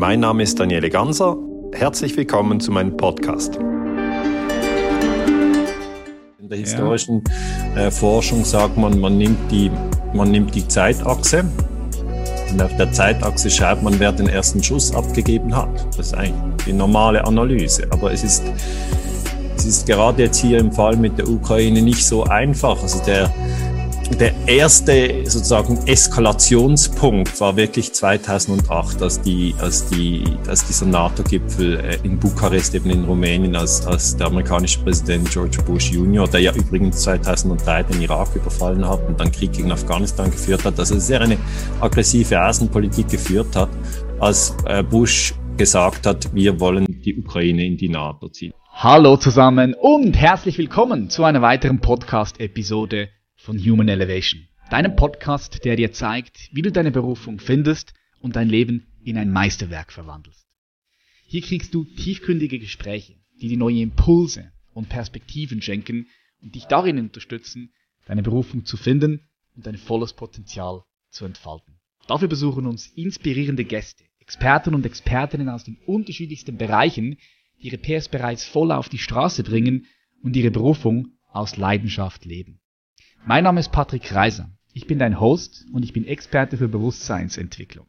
Mein Name ist Daniele Ganser. Herzlich willkommen zu meinem Podcast. In der historischen äh, Forschung sagt man, man nimmt, die, man nimmt die Zeitachse und auf der Zeitachse schaut man, wer den ersten Schuss abgegeben hat. Das ist eigentlich die normale Analyse. Aber es ist, es ist gerade jetzt hier im Fall mit der Ukraine nicht so einfach. Also der, der erste sozusagen Eskalationspunkt war wirklich 2008, als, die, als, die, als dieser NATO-Gipfel äh, in Bukarest, eben in Rumänien, als, als der amerikanische Präsident George Bush Jr., der ja übrigens 2003 den Irak überfallen hat und dann Krieg gegen Afghanistan geführt hat, also sehr eine aggressive Außenpolitik geführt hat, als äh, Bush gesagt hat, wir wollen die Ukraine in die NATO ziehen. Hallo zusammen und herzlich willkommen zu einer weiteren Podcast-Episode von Human Elevation, deinem Podcast, der dir zeigt, wie du deine Berufung findest und dein Leben in ein Meisterwerk verwandelst. Hier kriegst du tiefgründige Gespräche, die dir neue Impulse und Perspektiven schenken und dich darin unterstützen, deine Berufung zu finden und dein volles Potenzial zu entfalten. Dafür besuchen uns inspirierende Gäste, Experten und Expertinnen aus den unterschiedlichsten Bereichen, die ihre PS bereits voll auf die Straße bringen und ihre Berufung aus Leidenschaft leben. Mein Name ist Patrick Reiser. Ich bin dein Host und ich bin Experte für Bewusstseinsentwicklung.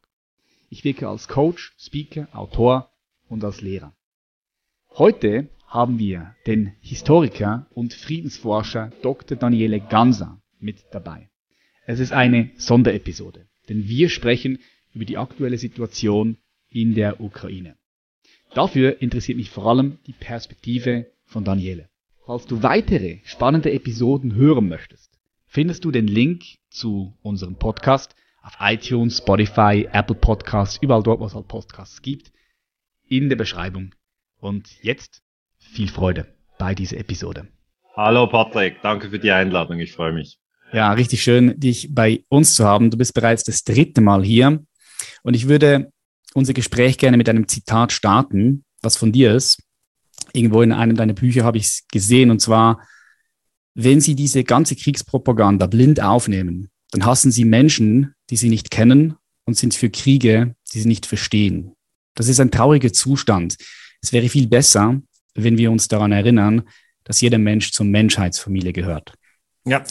Ich wirke als Coach, Speaker, Autor und als Lehrer. Heute haben wir den Historiker und Friedensforscher Dr. Daniele Ganser mit dabei. Es ist eine Sonderepisode, denn wir sprechen über die aktuelle Situation in der Ukraine. Dafür interessiert mich vor allem die Perspektive von Daniele. Falls du weitere spannende Episoden hören möchtest, findest du den Link zu unserem Podcast auf iTunes, Spotify, Apple Podcasts, überall dort, wo es halt Podcasts gibt, in der Beschreibung. Und jetzt viel Freude bei dieser Episode. Hallo Patrick, danke für die Einladung, ich freue mich. Ja, richtig schön, dich bei uns zu haben. Du bist bereits das dritte Mal hier und ich würde unser Gespräch gerne mit einem Zitat starten, was von dir ist. Irgendwo in einem deiner Bücher habe ich es gesehen und zwar, wenn Sie diese ganze Kriegspropaganda blind aufnehmen, dann hassen Sie Menschen, die Sie nicht kennen und sind für Kriege, die Sie nicht verstehen. Das ist ein trauriger Zustand. Es wäre viel besser, wenn wir uns daran erinnern, dass jeder Mensch zur Menschheitsfamilie gehört. Ja,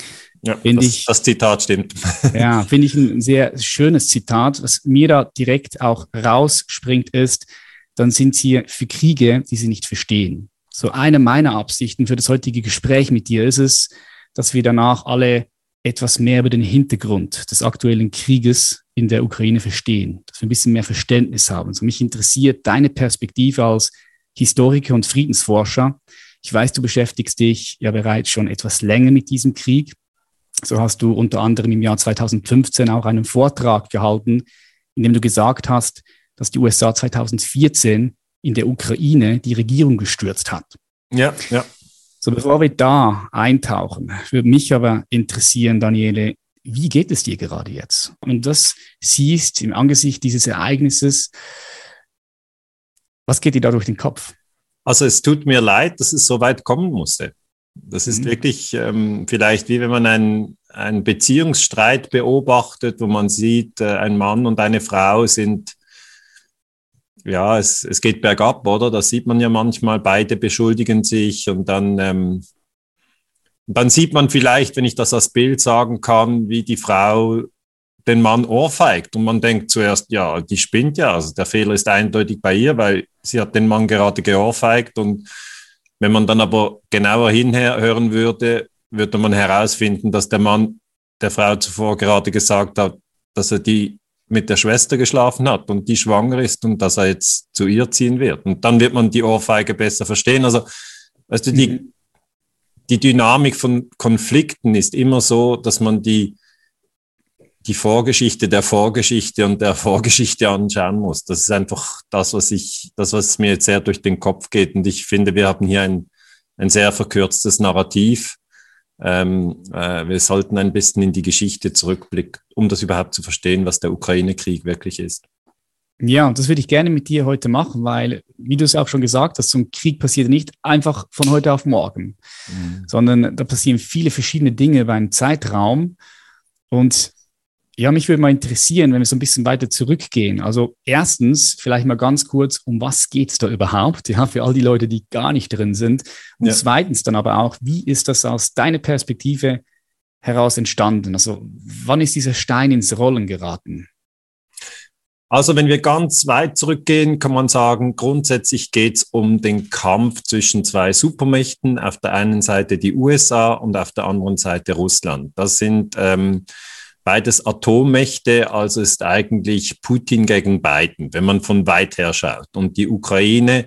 ja das, ich, das Zitat stimmt. Ja, finde ich ein sehr schönes Zitat. Was mir da direkt auch rausspringt, ist, dann sind sie für Kriege, die sie nicht verstehen. So eine meiner Absichten für das heutige Gespräch mit dir ist es, dass wir danach alle etwas mehr über den Hintergrund des aktuellen Krieges in der Ukraine verstehen, dass wir ein bisschen mehr Verständnis haben. So mich interessiert deine Perspektive als Historiker und Friedensforscher. Ich weiß, du beschäftigst dich ja bereits schon etwas länger mit diesem Krieg. So hast du unter anderem im Jahr 2015 auch einen Vortrag gehalten, in dem du gesagt hast, dass die USA 2014 in der Ukraine die Regierung gestürzt hat. Ja, ja. So, bevor wir da eintauchen, würde mich aber interessieren, Daniele, wie geht es dir gerade jetzt? Und das siehst im Angesicht dieses Ereignisses, was geht dir da durch den Kopf? Also es tut mir leid, dass es so weit kommen musste. Das ist mhm. wirklich ähm, vielleicht wie wenn man einen, einen Beziehungsstreit beobachtet, wo man sieht, äh, ein Mann und eine Frau sind ja, es, es geht bergab, oder? Das sieht man ja manchmal, beide beschuldigen sich und dann, ähm, dann sieht man vielleicht, wenn ich das als Bild sagen kann, wie die Frau den Mann ohrfeigt und man denkt zuerst, ja, die spinnt ja, also der Fehler ist eindeutig bei ihr, weil sie hat den Mann gerade geohrfeigt und wenn man dann aber genauer hinhören würde, würde man herausfinden, dass der Mann der Frau zuvor gerade gesagt hat, dass er die mit der Schwester geschlafen hat und die schwanger ist und dass er jetzt zu ihr ziehen wird. Und dann wird man die Ohrfeige besser verstehen. Also, weißt du, die, mhm. die Dynamik von Konflikten ist immer so, dass man die, die Vorgeschichte der Vorgeschichte und der Vorgeschichte anschauen muss. Das ist einfach das, was ich, das, was mir jetzt sehr durch den Kopf geht. Und ich finde, wir haben hier ein, ein sehr verkürztes Narrativ ähm, äh, wir sollten ein bisschen in die Geschichte zurückblicken, um das überhaupt zu verstehen, was der Ukraine-Krieg wirklich ist. Ja, und das würde ich gerne mit dir heute machen, weil, wie du es auch schon gesagt hast, so ein Krieg passiert nicht einfach von heute auf morgen, mhm. sondern da passieren viele verschiedene Dinge über einen Zeitraum. Und Ja, mich würde mal interessieren, wenn wir so ein bisschen weiter zurückgehen. Also erstens, vielleicht mal ganz kurz, um was geht es da überhaupt? Ja, für all die Leute, die gar nicht drin sind. Und ja. zweitens dann aber auch, wie ist das aus deiner Perspektive heraus entstanden? Also wann ist dieser Stein ins Rollen geraten? Also wenn wir ganz weit zurückgehen, kann man sagen, grundsätzlich geht es um den Kampf zwischen zwei Supermächten. Auf der einen Seite die USA und auf der anderen Seite Russland. Das sind ähm, beides Atommächte, also ist eigentlich Putin gegen Biden, wenn man von weit her schaut. Und die Ukraine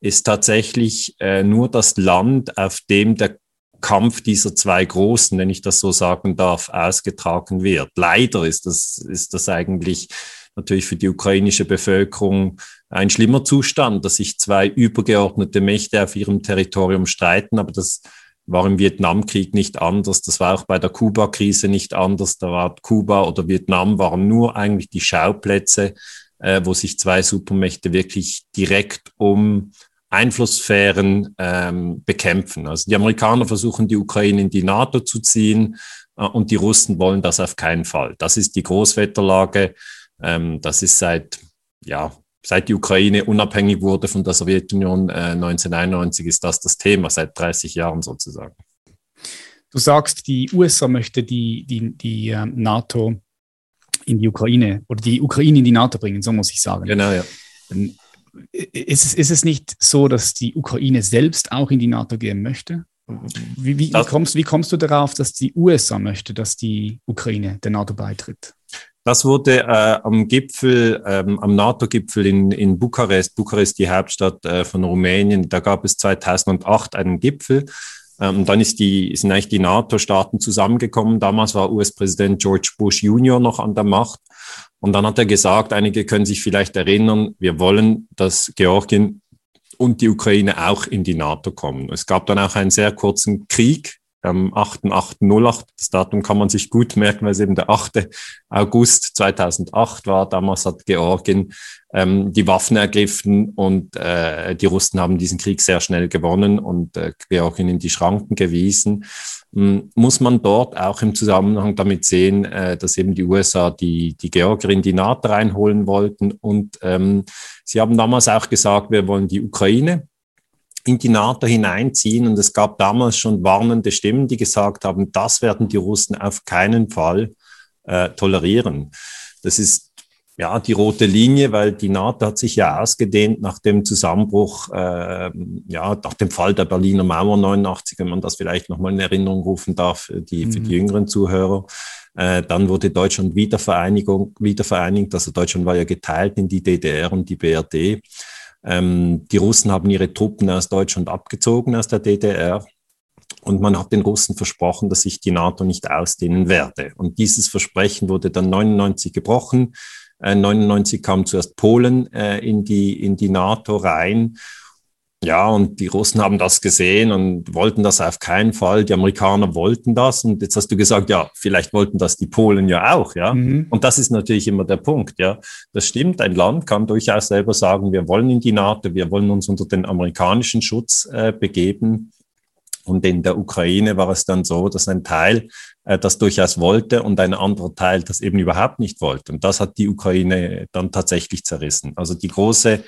ist tatsächlich äh, nur das Land, auf dem der Kampf dieser zwei Großen, wenn ich das so sagen darf, ausgetragen wird. Leider ist das, ist das eigentlich natürlich für die ukrainische Bevölkerung ein schlimmer Zustand, dass sich zwei übergeordnete Mächte auf ihrem Territorium streiten. Aber das war im Vietnamkrieg nicht anders. Das war auch bei der Kuba-Krise nicht anders. Da war Kuba oder Vietnam waren nur eigentlich die Schauplätze, äh, wo sich zwei Supermächte wirklich direkt um Einflusssphären ähm, bekämpfen. Also die Amerikaner versuchen, die Ukraine in die NATO zu ziehen äh, und die Russen wollen das auf keinen Fall. Das ist die Großwetterlage. Ähm, das ist seit, ja, seit die Ukraine unabhängig wurde von der Sowjetunion äh, 1991, ist das das Thema, seit 30 Jahren sozusagen. Du sagst, die USA möchte die, die, die äh, NATO in die Ukraine oder die Ukraine in die NATO bringen, so muss ich sagen. Genau, ja. Ähm, ist es, ist es nicht so, dass die Ukraine selbst auch in die NATO gehen möchte? Wie, wie, wie, kommst, wie kommst du darauf, dass die USA möchte, dass die Ukraine der NATO beitritt? Das wurde äh, am Gipfel, ähm, am NATO-Gipfel in, in Bukarest, Bukarest die Hauptstadt äh, von Rumänien, da gab es 2008 einen Gipfel. Ähm, dann ist die, sind eigentlich die NATO-Staaten zusammengekommen. Damals war US-Präsident George Bush Junior noch an der Macht. Und dann hat er gesagt, einige können sich vielleicht erinnern, wir wollen, dass Georgien und die Ukraine auch in die NATO kommen. Es gab dann auch einen sehr kurzen Krieg am 8.8.08. Das Datum kann man sich gut merken, weil es eben der 8. August 2008 war. Damals hat Georgien ähm, die Waffen ergriffen und äh, die Russen haben diesen Krieg sehr schnell gewonnen und äh, Georgien in die Schranken gewiesen. Ähm, muss man dort auch im Zusammenhang damit sehen, äh, dass eben die USA die, die Georgier in die NATO reinholen wollten und ähm, sie haben damals auch gesagt, wir wollen die Ukraine in die NATO hineinziehen. Und es gab damals schon warnende Stimmen, die gesagt haben, das werden die Russen auf keinen Fall äh, tolerieren. Das ist ja die rote Linie, weil die NATO hat sich ja ausgedehnt nach dem Zusammenbruch, äh, ja, nach dem Fall der Berliner Mauer 89, wenn man das vielleicht nochmal in Erinnerung rufen darf, für die, mhm. für die jüngeren Zuhörer. Äh, dann wurde Deutschland wieder, Vereinigung, wieder vereinigt. Also Deutschland war ja geteilt in die DDR und die BRD. Ähm, die Russen haben ihre Truppen aus Deutschland abgezogen, aus der DDR. Und man hat den Russen versprochen, dass sich die NATO nicht ausdehnen werde. Und dieses Versprechen wurde dann 99 gebrochen. Äh, 99 kam zuerst Polen äh, in, die, in die NATO rein. Ja, und die Russen haben das gesehen und wollten das auf keinen Fall. Die Amerikaner wollten das. Und jetzt hast du gesagt, ja, vielleicht wollten das die Polen ja auch, ja. Mhm. Und das ist natürlich immer der Punkt, ja. Das stimmt. Ein Land kann durchaus selber sagen, wir wollen in die NATO, wir wollen uns unter den amerikanischen Schutz äh, begeben. Und in der Ukraine war es dann so, dass ein Teil äh, das durchaus wollte und ein anderer Teil das eben überhaupt nicht wollte. Und das hat die Ukraine dann tatsächlich zerrissen. Also die große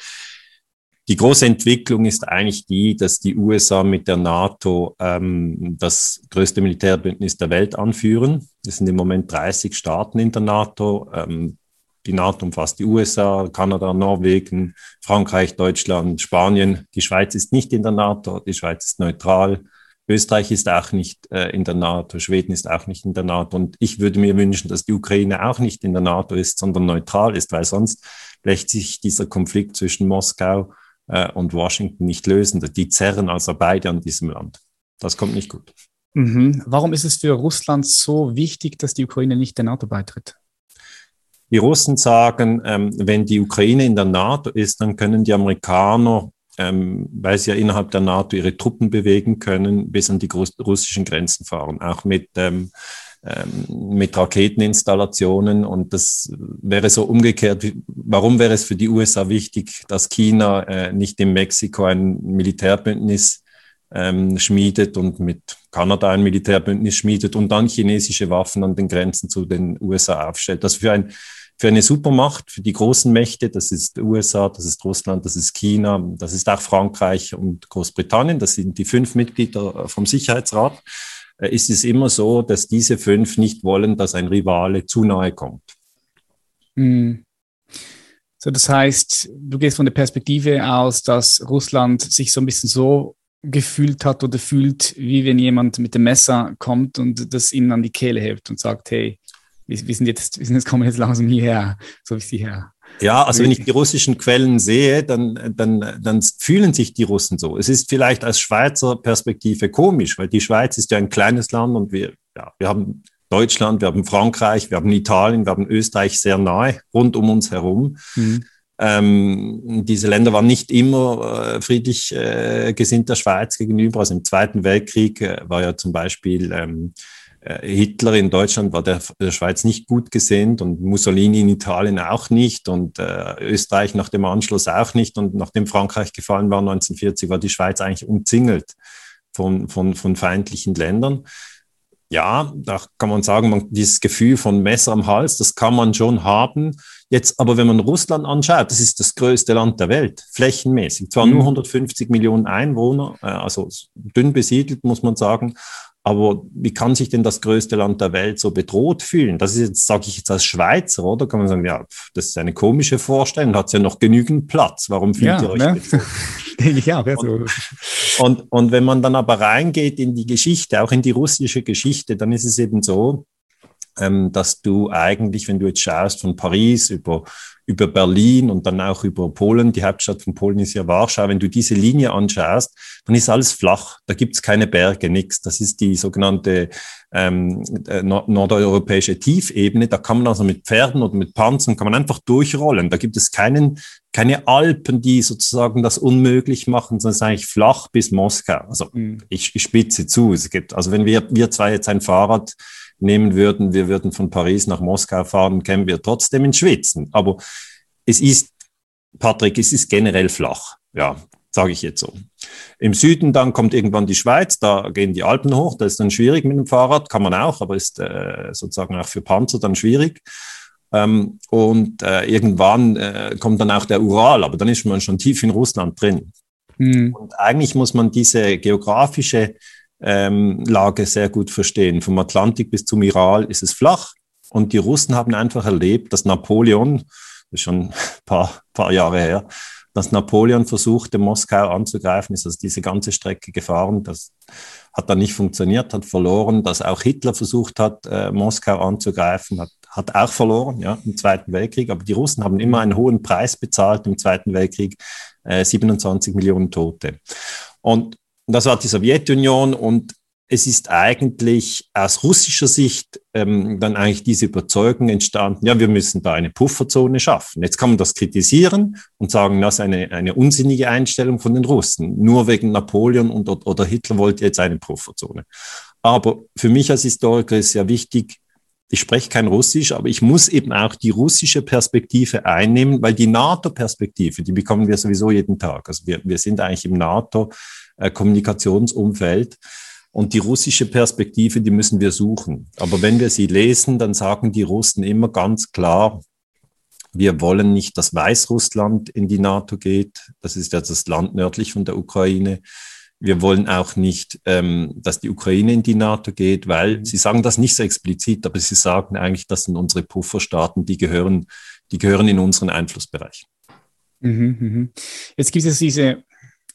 die große Entwicklung ist eigentlich die, dass die USA mit der NATO ähm, das größte Militärbündnis der Welt anführen. Es sind im Moment 30 Staaten in der NATO. Ähm, die NATO umfasst die USA, Kanada, Norwegen, Frankreich, Deutschland, Spanien. Die Schweiz ist nicht in der NATO, die Schweiz ist neutral. Österreich ist auch nicht äh, in der NATO, Schweden ist auch nicht in der NATO. Und ich würde mir wünschen, dass die Ukraine auch nicht in der NATO ist, sondern neutral ist, weil sonst lässt sich dieser Konflikt zwischen Moskau äh, und Washington nicht lösen. Die zerren also beide an diesem Land. Das kommt nicht gut. Mhm. Warum ist es für Russland so wichtig, dass die Ukraine nicht der NATO beitritt? Die Russen sagen, ähm, wenn die Ukraine in der NATO ist, dann können die Amerikaner, ähm, weil sie ja innerhalb der NATO ihre Truppen bewegen können, bis an die russischen Grenzen fahren, auch mit ähm, mit Raketeninstallationen. Und das wäre so umgekehrt. Warum wäre es für die USA wichtig, dass China äh, nicht in Mexiko ein Militärbündnis ähm, schmiedet und mit Kanada ein Militärbündnis schmiedet und dann chinesische Waffen an den Grenzen zu den USA aufstellt. Das für ein für eine Supermacht, für die großen Mächte, das ist USA, das ist Russland, das ist China, das ist auch Frankreich und Großbritannien, das sind die fünf Mitglieder vom Sicherheitsrat, ist es immer so, dass diese fünf nicht wollen, dass ein Rivale zu nahe kommt. Mhm. So, das heißt, du gehst von der Perspektive aus, dass Russland sich so ein bisschen so gefühlt hat oder fühlt, wie wenn jemand mit dem Messer kommt und das ihnen an die Kehle hebt und sagt, hey, wir, wir, sind jetzt, wir sind jetzt, kommen jetzt langsam hierher, so wie sie her. Ja, also wenn ich die russischen Quellen sehe, dann, dann, dann fühlen sich die Russen so. Es ist vielleicht aus Schweizer Perspektive komisch, weil die Schweiz ist ja ein kleines Land und wir, ja, wir haben Deutschland, wir haben Frankreich, wir haben Italien, wir haben Österreich sehr nahe, rund um uns herum. Mhm. Ähm, diese Länder waren nicht immer äh, friedlich äh, gesinnt der Schweiz gegenüber. Also im Zweiten Weltkrieg äh, war ja zum Beispiel ähm, äh, Hitler in Deutschland war der, der, Schweiz nicht gut gesinnt und Mussolini in Italien auch nicht und äh, Österreich nach dem Anschluss auch nicht. Und nachdem Frankreich gefallen war 1940, war die Schweiz eigentlich umzingelt von, von, von feindlichen Ländern. Ja, da kann man sagen, man, dieses Gefühl von Messer am Hals, das kann man schon haben. Jetzt aber, wenn man Russland anschaut, das ist das größte Land der Welt, flächenmäßig. Zwar mhm. nur 150 Millionen Einwohner, äh, also dünn besiedelt, muss man sagen, aber wie kann sich denn das größte Land der Welt so bedroht fühlen? Das ist jetzt, sage ich jetzt als Schweizer, oder? Kann man sagen, ja, das ist eine komische Vorstellung, hat ja noch genügend Platz. Warum fühlt ja, ihr euch ne? Denke ich auch. Ja, so. und, und, und wenn man dann aber reingeht in die Geschichte, auch in die russische Geschichte, dann ist es eben so, ähm, dass du eigentlich, wenn du jetzt schaust von Paris über über Berlin und dann auch über Polen. Die Hauptstadt von Polen ist ja Warschau. Wenn du diese Linie anschaust, dann ist alles flach. Da gibt's keine Berge, nichts. Das ist die sogenannte ähm, äh, nordeuropäische Tiefebene. Da kann man also mit Pferden oder mit Panzern kann man einfach durchrollen. Da gibt es keinen, keine Alpen, die sozusagen das unmöglich machen, sondern es ist eigentlich flach bis Moskau. Also mhm. ich, ich spitze zu. Es gibt, also wenn wir, wir zwei jetzt ein Fahrrad nehmen würden, wir würden von Paris nach Moskau fahren, kämen wir trotzdem in Schwitzen. Aber es ist, Patrick, es ist generell flach. Ja, sage ich jetzt so. Im Süden dann kommt irgendwann die Schweiz, da gehen die Alpen hoch, da ist dann schwierig mit dem Fahrrad, kann man auch, aber ist äh, sozusagen auch für Panzer dann schwierig. Ähm, und äh, irgendwann äh, kommt dann auch der Ural, aber dann ist man schon tief in Russland drin. Mhm. Und eigentlich muss man diese geografische ähm, Lage sehr gut verstehen. Vom Atlantik bis zum Iral ist es flach und die Russen haben einfach erlebt, dass Napoleon, das ist schon ein paar, paar Jahre her, dass Napoleon versuchte, Moskau anzugreifen, ist also diese ganze Strecke gefahren. Das hat dann nicht funktioniert, hat verloren. Dass auch Hitler versucht hat, äh, Moskau anzugreifen, hat, hat auch verloren, ja, im Zweiten Weltkrieg. Aber die Russen haben immer einen hohen Preis bezahlt im Zweiten Weltkrieg, äh, 27 Millionen Tote. Und und das war die Sowjetunion und es ist eigentlich aus russischer Sicht ähm, dann eigentlich diese Überzeugung entstanden, ja, wir müssen da eine Pufferzone schaffen. Jetzt kann man das kritisieren und sagen, das ist eine, eine unsinnige Einstellung von den Russen. Nur wegen Napoleon und, oder Hitler wollte jetzt eine Pufferzone. Aber für mich als Historiker ist ja wichtig, ich spreche kein Russisch, aber ich muss eben auch die russische Perspektive einnehmen, weil die NATO-Perspektive, die bekommen wir sowieso jeden Tag. Also wir, wir sind eigentlich im NATO äh, Kommunikationsumfeld. Und die russische Perspektive, die müssen wir suchen. Aber wenn wir sie lesen, dann sagen die Russen immer ganz klar, wir wollen nicht, dass Weißrussland in die NATO geht. Das ist ja das Land nördlich von der Ukraine. Wir wollen auch nicht, ähm, dass die Ukraine in die NATO geht, weil mhm. sie sagen das nicht so explizit, aber sie sagen eigentlich, das sind unsere Pufferstaaten, die gehören, die gehören in unseren Einflussbereich. Mhm, mhm. Jetzt gibt es diese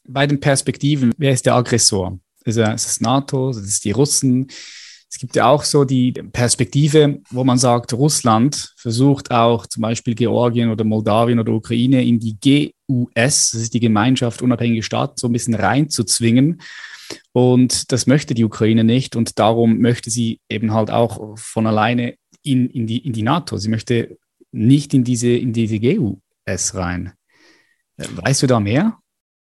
beiden Perspektiven, wer ist der Aggressor? Also es ist NATO, es ist die Russen. Es gibt ja auch so die Perspektive, wo man sagt, Russland versucht auch zum Beispiel Georgien oder Moldawien oder Ukraine in die GUS, das ist die Gemeinschaft unabhängige Staaten, so ein bisschen reinzuzwingen. Und das möchte die Ukraine nicht und darum möchte sie eben halt auch von alleine in, in, die, in die NATO. Sie möchte nicht in diese, in diese GUS rein. Weißt du da mehr?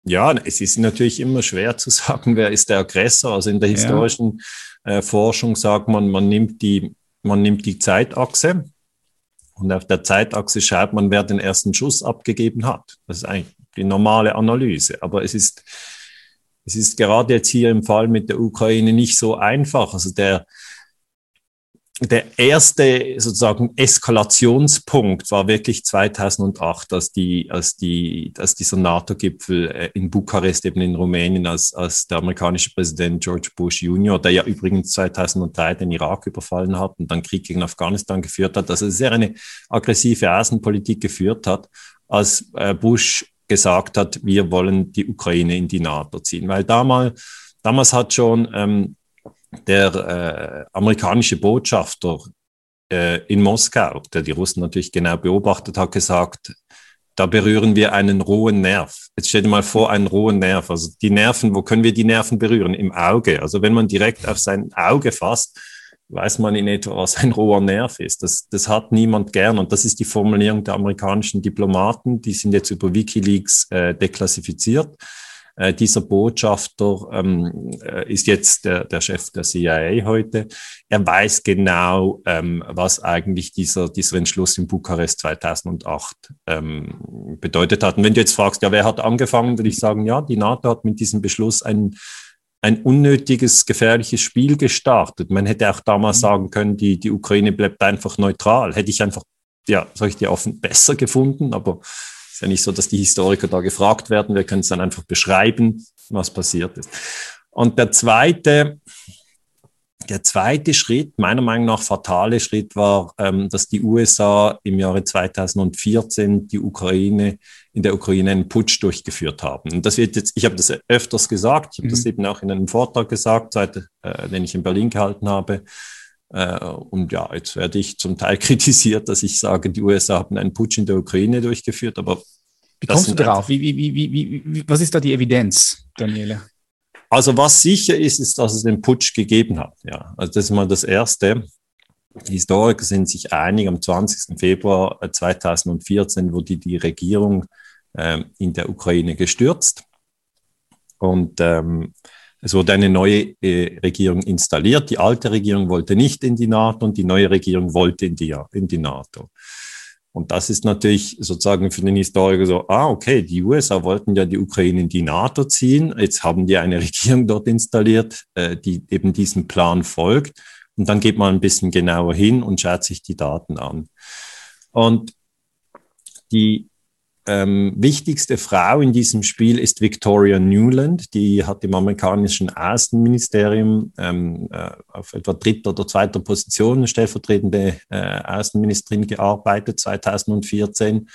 Ja, es ist natürlich immer schwer zu sagen, wer ist der Aggressor. Also in der historischen ja. äh, Forschung sagt man, man nimmt die, man nimmt die Zeitachse und auf der Zeitachse schaut man, wer den ersten Schuss abgegeben hat. Das ist eigentlich die normale Analyse. Aber es ist, es ist gerade jetzt hier im Fall mit der Ukraine nicht so einfach. Also der, der erste sozusagen Eskalationspunkt war wirklich 2008, als die, als die, als dieser NATO-Gipfel äh, in Bukarest eben in Rumänien, als, als der amerikanische Präsident George Bush Jr., der ja übrigens 2003 den Irak überfallen hat und dann Krieg gegen Afghanistan geführt hat, also sehr eine aggressive Außenpolitik geführt hat, als äh, Bush gesagt hat, wir wollen die Ukraine in die NATO ziehen, weil damals, damals hat schon ähm, der äh, amerikanische Botschafter äh, in Moskau, der die Russen natürlich genau beobachtet hat, gesagt, da berühren wir einen rohen Nerv. Jetzt stell dir mal vor, einen rohen Nerv. Also die Nerven, wo können wir die Nerven berühren? Im Auge. Also wenn man direkt auf sein Auge fasst, weiß man in etwa, was ein roher Nerv ist. Das, das hat niemand gern. Und das ist die Formulierung der amerikanischen Diplomaten. Die sind jetzt über Wikileaks äh, deklassifiziert. Äh, dieser Botschafter ähm, äh, ist jetzt der, der Chef der CIA heute. Er weiß genau, ähm, was eigentlich dieser, dieser Entschluss in Bukarest 2008 ähm, bedeutet hat. Und wenn du jetzt fragst, ja, wer hat angefangen, würde ich sagen, ja, die NATO hat mit diesem Beschluss ein, ein unnötiges, gefährliches Spiel gestartet. Man hätte auch damals mhm. sagen können, die, die Ukraine bleibt einfach neutral. Hätte ich einfach, ja, sag ich dir offen, besser gefunden, aber ist ja nicht so, dass die Historiker da gefragt werden. Wir können es dann einfach beschreiben, was passiert ist. Und der zweite, der zweite Schritt, meiner Meinung nach fatale Schritt, war, ähm, dass die USA im Jahre 2014 die Ukraine in der Ukraine einen Putsch durchgeführt haben. Und das wird jetzt, ich habe das öfters gesagt, ich habe mhm. das eben auch in einem Vortrag gesagt, seit, äh, den ich in Berlin gehalten habe. Äh, und ja, jetzt werde ich zum Teil kritisiert, dass ich sage, die USA haben einen Putsch in der Ukraine durchgeführt, aber. Wie kommst du darauf? Wie, wie, wie, wie, wie, was ist da die Evidenz, Daniele? Also, was sicher ist, ist, dass es den Putsch gegeben hat. Ja, also das ist mal das Erste. Die Historiker sind sich einig, am 20. Februar 2014 wurde die Regierung äh, in der Ukraine gestürzt. Und ähm, es wurde eine neue äh, Regierung installiert. Die alte Regierung wollte nicht in die NATO und die neue Regierung wollte in die, in die NATO. Und das ist natürlich sozusagen für den Historiker so, ah, okay, die USA wollten ja die Ukraine in die NATO ziehen. Jetzt haben die eine Regierung dort installiert, äh, die eben diesem Plan folgt. Und dann geht man ein bisschen genauer hin und schaut sich die Daten an. Und die ähm, wichtigste Frau in diesem Spiel ist Victoria Newland. Die hat im amerikanischen Außenministerium ähm, äh, auf etwa dritter oder zweiter Position stellvertretende äh, Außenministerin gearbeitet 2014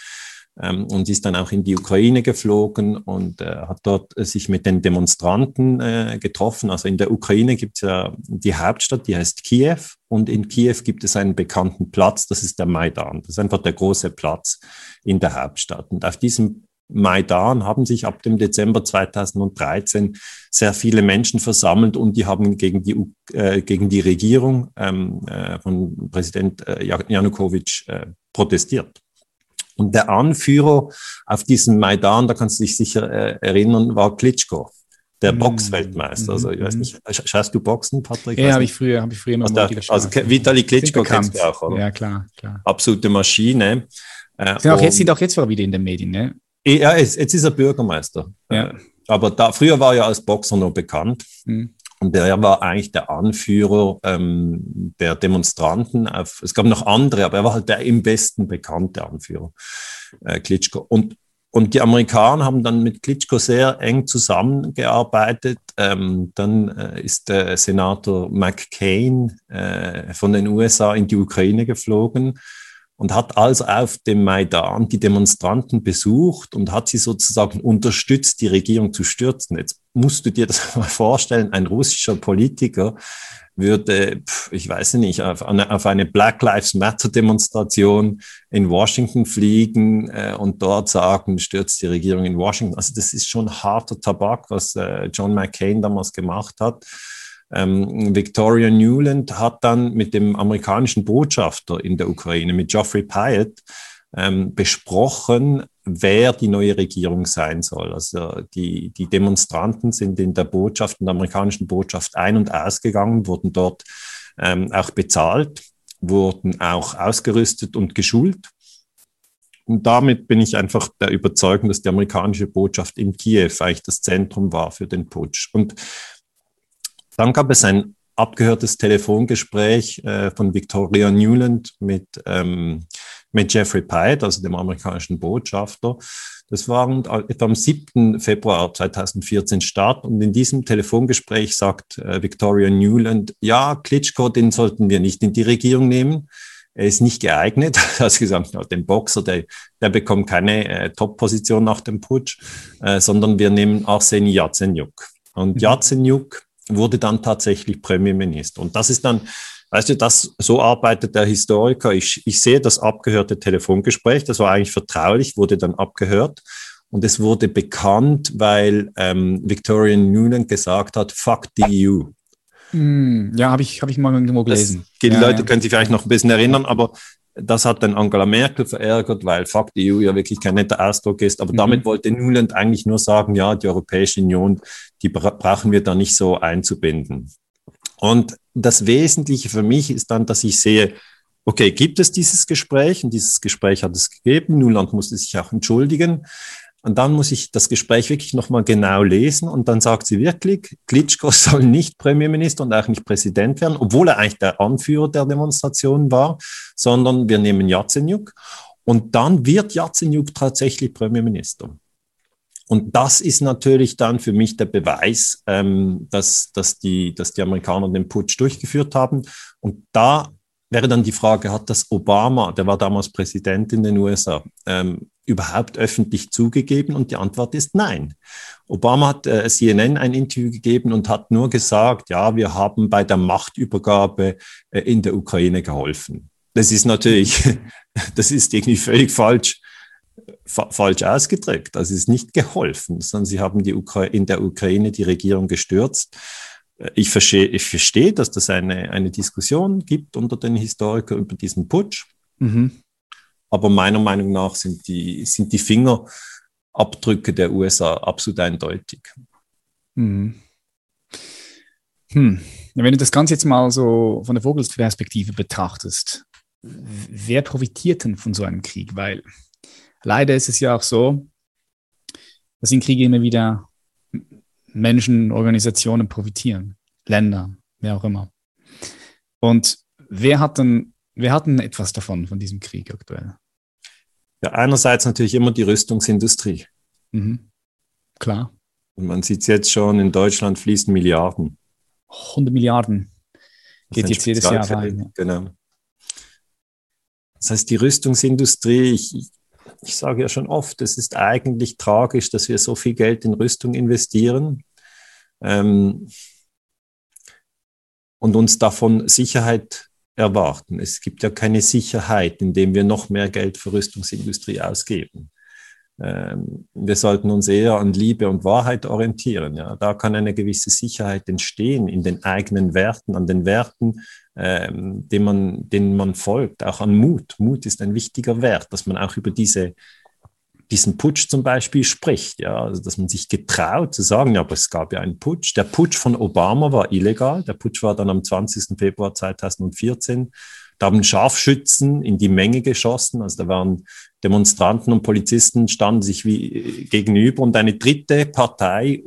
ähm, und ist dann auch in die Ukraine geflogen und äh, hat dort äh, sich mit den Demonstranten äh, getroffen. Also in der Ukraine gibt es ja die Hauptstadt, die heißt Kiew und in Kiew gibt es einen bekannten Platz, das ist der Maidan. Das ist einfach der große Platz in der Hauptstadt. Und auf diesem Maidan haben sich ab dem Dezember 2013 sehr viele Menschen versammelt und die haben gegen die, äh, gegen die Regierung ähm, äh, von Präsident äh, Janukowitsch äh, protestiert. Und der Anführer auf diesem Maidan, da kannst du dich sicher äh, erinnern, war Klitschko, der mhm. Boxweltmeister. Also ich weiß mhm. nicht, schaust du Boxen, Patrick? Ja, habe ich früher, habe ich früher noch also, der, also Vitali Klitschko kennst du auch, oder? Ja, klar, klar. Absolute Maschine. Äh, sind, auch jetzt, sind auch jetzt wieder in den Medien, ne? Ja, jetzt, jetzt ist er Bürgermeister. Ja. Äh, aber da, früher war er als Boxer noch bekannt. Mhm. Und der war eigentlich der Anführer ähm, der Demonstranten. Auf, es gab noch andere, aber er war halt der im Westen bekannte Anführer, äh, Klitschko. Und, und die Amerikaner haben dann mit Klitschko sehr eng zusammengearbeitet. Ähm, dann äh, ist der Senator McCain äh, von den USA in die Ukraine geflogen und hat also auf dem Maidan die Demonstranten besucht und hat sie sozusagen unterstützt, die Regierung zu stürzen. Jetzt musst du dir das mal vorstellen, ein russischer Politiker würde, ich weiß nicht, auf eine, auf eine Black Lives Matter Demonstration in Washington fliegen äh, und dort sagen, stürzt die Regierung in Washington. Also das ist schon harter Tabak, was äh, John McCain damals gemacht hat. Ähm, Victoria Newland hat dann mit dem amerikanischen Botschafter in der Ukraine, mit Geoffrey Pyatt, ähm, besprochen, wer die neue Regierung sein soll. Also die, die Demonstranten sind in der Botschaft, in der amerikanischen Botschaft ein- und ausgegangen, wurden dort ähm, auch bezahlt, wurden auch ausgerüstet und geschult. Und damit bin ich einfach der Überzeugung, dass die amerikanische Botschaft in Kiew eigentlich das Zentrum war für den Putsch. Und dann gab es ein abgehörtes Telefongespräch äh, von Victoria Newland mit, ähm, mit Jeffrey Pyatt, also dem amerikanischen Botschafter. Das war etwa am 7. Februar 2014 statt. Und in diesem Telefongespräch sagt äh, Victoria Newland, ja, Klitschko, den sollten wir nicht in die Regierung nehmen. Er ist nicht geeignet. Also gesagt, ja, den Boxer, der, der bekommt keine äh, Top-Position nach dem Putsch, äh, sondern wir nehmen Arseni Yatsenyuk. Und mhm. Yatsenyuk wurde dann tatsächlich Premierminister. Und das ist dann, weißt du, das, so arbeitet der Historiker. Ich, ich sehe das abgehörte Telefongespräch, das war eigentlich vertraulich, wurde dann abgehört. Und es wurde bekannt, weil ähm, Victoria Noonan gesagt hat, fuck the EU. Mm, ja, habe ich, hab ich mal irgendwo gelesen. Das, die ja, Leute ja. können sich vielleicht noch ein bisschen erinnern, aber das hat dann Angela Merkel verärgert, weil Fuck die EU ja wirklich kein netter Ausdruck ist. Aber mhm. damit wollte Nuland eigentlich nur sagen, ja, die Europäische Union, die bra brauchen wir da nicht so einzubinden. Und das Wesentliche für mich ist dann, dass ich sehe, okay, gibt es dieses Gespräch? Und dieses Gespräch hat es gegeben. Nuland musste sich auch entschuldigen. Und dann muss ich das Gespräch wirklich nochmal genau lesen. Und dann sagt sie wirklich, Klitschko soll nicht Premierminister und auch nicht Präsident werden, obwohl er eigentlich der Anführer der Demonstration war, sondern wir nehmen Yatsenyuk. Und dann wird Yatsenyuk tatsächlich Premierminister. Und das ist natürlich dann für mich der Beweis, ähm, dass, dass, die, dass die Amerikaner den Putsch durchgeführt haben. Und da wäre dann die Frage, hat das Obama, der war damals Präsident in den USA, ähm, überhaupt öffentlich zugegeben? Und die Antwort ist nein. Obama hat äh, CNN ein Interview gegeben und hat nur gesagt, ja, wir haben bei der Machtübergabe äh, in der Ukraine geholfen. Das ist natürlich, das ist irgendwie völlig falsch, fa falsch ausgedrückt. Das ist nicht geholfen, sondern sie haben die Ukra in der Ukraine die Regierung gestürzt. Ich verstehe, ich verstehe, dass das eine, eine Diskussion gibt unter den Historikern über diesen Putsch. Mhm. Aber meiner Meinung nach sind die, sind die Fingerabdrücke der USA absolut eindeutig. Mhm. Hm. Wenn du das Ganze jetzt mal so von der Vogelsperspektive betrachtest, wer profitiert denn von so einem Krieg? Weil leider ist es ja auch so, dass in Kriege immer wieder Menschen, Organisationen profitieren, Länder, wer auch immer. Und wer hat denn, wer hat denn etwas davon, von diesem Krieg aktuell? Ja, einerseits natürlich immer die Rüstungsindustrie. Mhm. Klar. Und man sieht es jetzt schon, in Deutschland fließen Milliarden. 100 Milliarden geht jetzt jedes Jahr rein. Genau. Das heißt, die Rüstungsindustrie, ich, ich sage ja schon oft, es ist eigentlich tragisch, dass wir so viel Geld in Rüstung investieren ähm, und uns davon Sicherheit erwarten. Es gibt ja keine Sicherheit, indem wir noch mehr Geld für Rüstungsindustrie ausgeben. Ähm, wir sollten uns eher an Liebe und Wahrheit orientieren. Ja. Da kann eine gewisse Sicherheit entstehen in den eigenen Werten, an den Werten, ähm, denen, man, denen man folgt, auch an Mut. Mut ist ein wichtiger Wert, dass man auch über diese, diesen Putsch zum Beispiel spricht. Ja. Also, dass man sich getraut zu sagen, ja, aber es gab ja einen Putsch. Der Putsch von Obama war illegal. Der Putsch war dann am 20. Februar 2014. Da haben Scharfschützen in die Menge geschossen. Also da waren Demonstranten und Polizisten standen sich wie gegenüber und eine dritte Partei,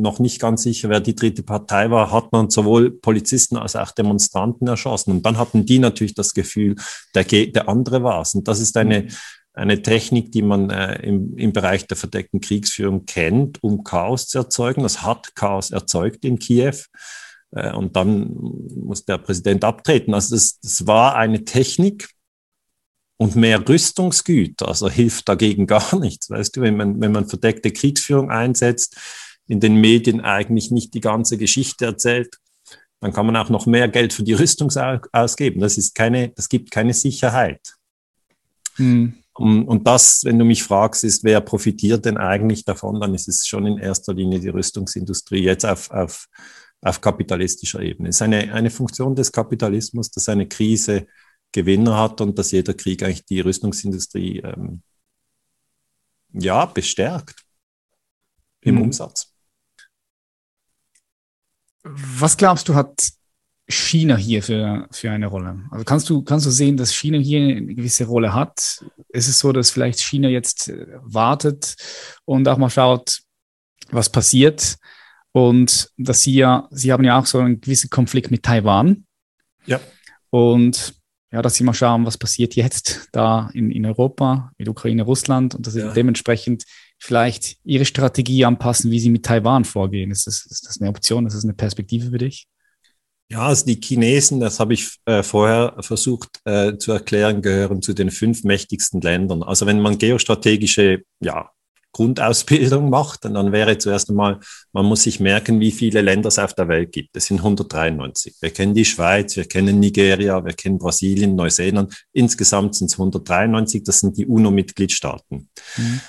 noch nicht ganz sicher, wer die dritte Partei war, hat man sowohl Polizisten als auch Demonstranten erschossen. Und dann hatten die natürlich das Gefühl, der, der andere war es. Und das ist eine, eine Technik, die man äh, im, im Bereich der verdeckten Kriegsführung kennt, um Chaos zu erzeugen. Das hat Chaos erzeugt in Kiew. Äh, und dann muss der Präsident abtreten. Also das, das war eine Technik, und mehr Rüstungsgüter, also hilft dagegen gar nichts. Weißt du, wenn man, wenn man verdeckte Kriegsführung einsetzt, in den Medien eigentlich nicht die ganze Geschichte erzählt, dann kann man auch noch mehr Geld für die Rüstung ausgeben. Das ist keine, das gibt keine Sicherheit. Mhm. Und, und das, wenn du mich fragst, ist, wer profitiert denn eigentlich davon, dann ist es schon in erster Linie die Rüstungsindustrie jetzt auf, auf, auf kapitalistischer Ebene. Es ist eine, eine Funktion des Kapitalismus, dass eine Krise Gewinner hat und dass jeder Krieg eigentlich die Rüstungsindustrie ähm, ja, bestärkt im mhm. Umsatz. Was glaubst du, hat China hier für, für eine Rolle? Also kannst du, kannst du sehen, dass China hier eine gewisse Rolle hat? Ist es so, dass vielleicht China jetzt äh, wartet und auch mal schaut, was passiert? Und dass sie ja, sie haben ja auch so einen gewissen Konflikt mit Taiwan. Ja. Und ja, dass sie mal schauen, was passiert jetzt da in, in Europa mit Ukraine, Russland und dass sie ja. dementsprechend vielleicht ihre Strategie anpassen, wie sie mit Taiwan vorgehen. Ist das, ist das eine Option? Ist das eine Perspektive für dich? Ja, also die Chinesen, das habe ich äh, vorher versucht äh, zu erklären, gehören zu den fünf mächtigsten Ländern. Also wenn man geostrategische ja, Grundausbildung macht, dann wäre zuerst einmal, man muss sich merken, wie viele Länder es auf der Welt gibt. Es sind 193. Wir kennen die Schweiz, wir kennen Nigeria, wir kennen Brasilien, Neuseeland. Insgesamt sind es 193, das sind die UNO-Mitgliedstaaten. Mhm.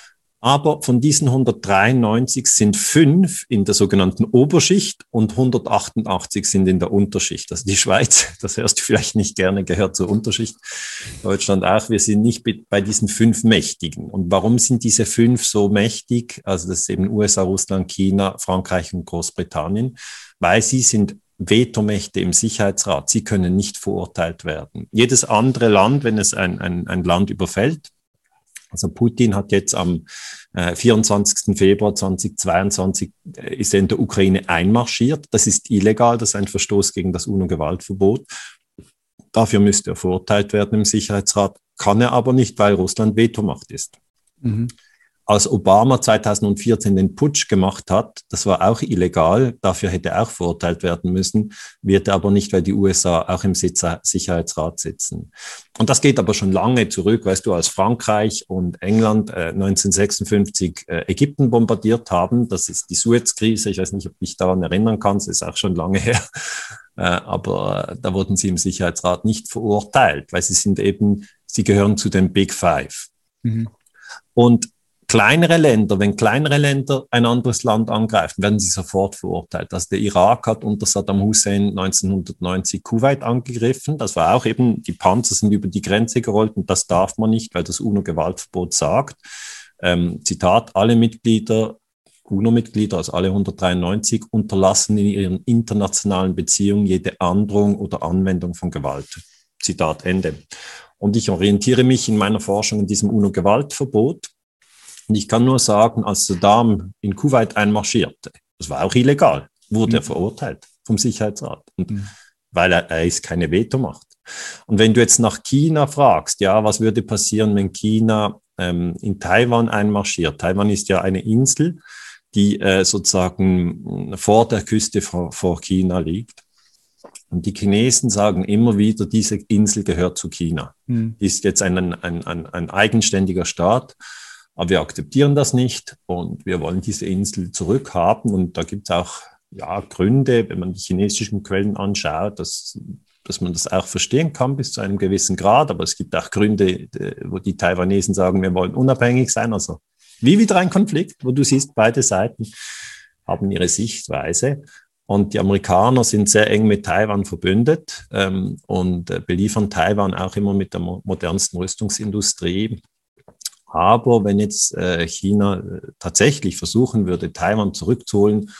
Aber von diesen 193 sind fünf in der sogenannten Oberschicht und 188 sind in der Unterschicht. Also die Schweiz, das hörst du vielleicht nicht gerne, gehört zur Unterschicht. Deutschland auch. Wir sind nicht bei diesen fünf Mächtigen. Und warum sind diese fünf so mächtig? Also das ist eben USA, Russland, China, Frankreich und Großbritannien, weil sie sind Vetomächte im Sicherheitsrat. Sie können nicht verurteilt werden. Jedes andere Land, wenn es ein, ein, ein Land überfällt, also Putin hat jetzt am äh, 24. Februar 2022 äh, ist er in der Ukraine einmarschiert. Das ist illegal, das ist ein Verstoß gegen das UNO-Gewaltverbot. Dafür müsste er verurteilt werden im Sicherheitsrat, kann er aber nicht, weil Russland Vetomacht ist. Mhm als Obama 2014 den Putsch gemacht hat, das war auch illegal, dafür hätte er auch verurteilt werden müssen, wird er aber nicht, weil die USA auch im Sicherheitsrat sitzen. Und das geht aber schon lange zurück, weißt du, als Frankreich und England äh, 1956 äh, Ägypten bombardiert haben, das ist die Suez-Krise, ich weiß nicht, ob du dich daran erinnern kannst, ist auch schon lange her, äh, aber da wurden sie im Sicherheitsrat nicht verurteilt, weil sie sind eben, sie gehören zu den Big Five. Mhm. Und kleinere Länder, wenn kleinere Länder ein anderes Land angreifen, werden sie sofort verurteilt. Also der Irak hat unter Saddam Hussein 1990 Kuwait angegriffen. Das war auch eben, die Panzer sind über die Grenze gerollt und das darf man nicht, weil das UNO-Gewaltverbot sagt. Ähm, Zitat, alle Mitglieder UNO-Mitglieder, also alle 193, unterlassen in ihren internationalen Beziehungen jede Androhung oder Anwendung von Gewalt. Zitat Ende. Und ich orientiere mich in meiner Forschung in diesem UNO-Gewaltverbot. Und ich kann nur sagen, als Saddam in Kuwait einmarschierte, das war auch illegal, wurde mhm. er verurteilt vom Sicherheitsrat, und, mhm. weil er, er ist keine Vetomacht. Und wenn du jetzt nach China fragst, ja, was würde passieren, wenn China ähm, in Taiwan einmarschiert? Taiwan ist ja eine Insel, die äh, sozusagen vor der Küste vor, vor China liegt. Und die Chinesen sagen immer wieder, diese Insel gehört zu China. Mhm. Ist jetzt ein, ein, ein, ein eigenständiger Staat. Aber wir akzeptieren das nicht und wir wollen diese Insel zurückhaben. Und da gibt es auch ja, Gründe, wenn man die chinesischen Quellen anschaut, dass, dass man das auch verstehen kann bis zu einem gewissen Grad. Aber es gibt auch Gründe, wo die Taiwanesen sagen, wir wollen unabhängig sein. Also wie wieder ein Konflikt, wo du siehst, beide Seiten haben ihre Sichtweise. Und die Amerikaner sind sehr eng mit Taiwan verbündet ähm, und äh, beliefern Taiwan auch immer mit der mo modernsten Rüstungsindustrie. Aber wenn jetzt äh, China äh, tatsächlich versuchen würde, Taiwan zurückzuholen,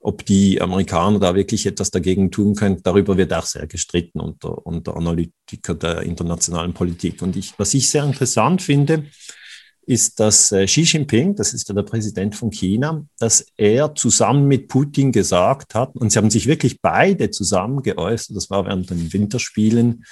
ob die Amerikaner da wirklich etwas dagegen tun können, darüber wird auch sehr gestritten unter, unter Analytiker der internationalen Politik. Und ich, was ich sehr interessant finde, ist, dass äh, Xi Jinping, das ist ja der Präsident von China, dass er zusammen mit Putin gesagt hat, und sie haben sich wirklich beide zusammen geäußert, das war während den Winterspielen,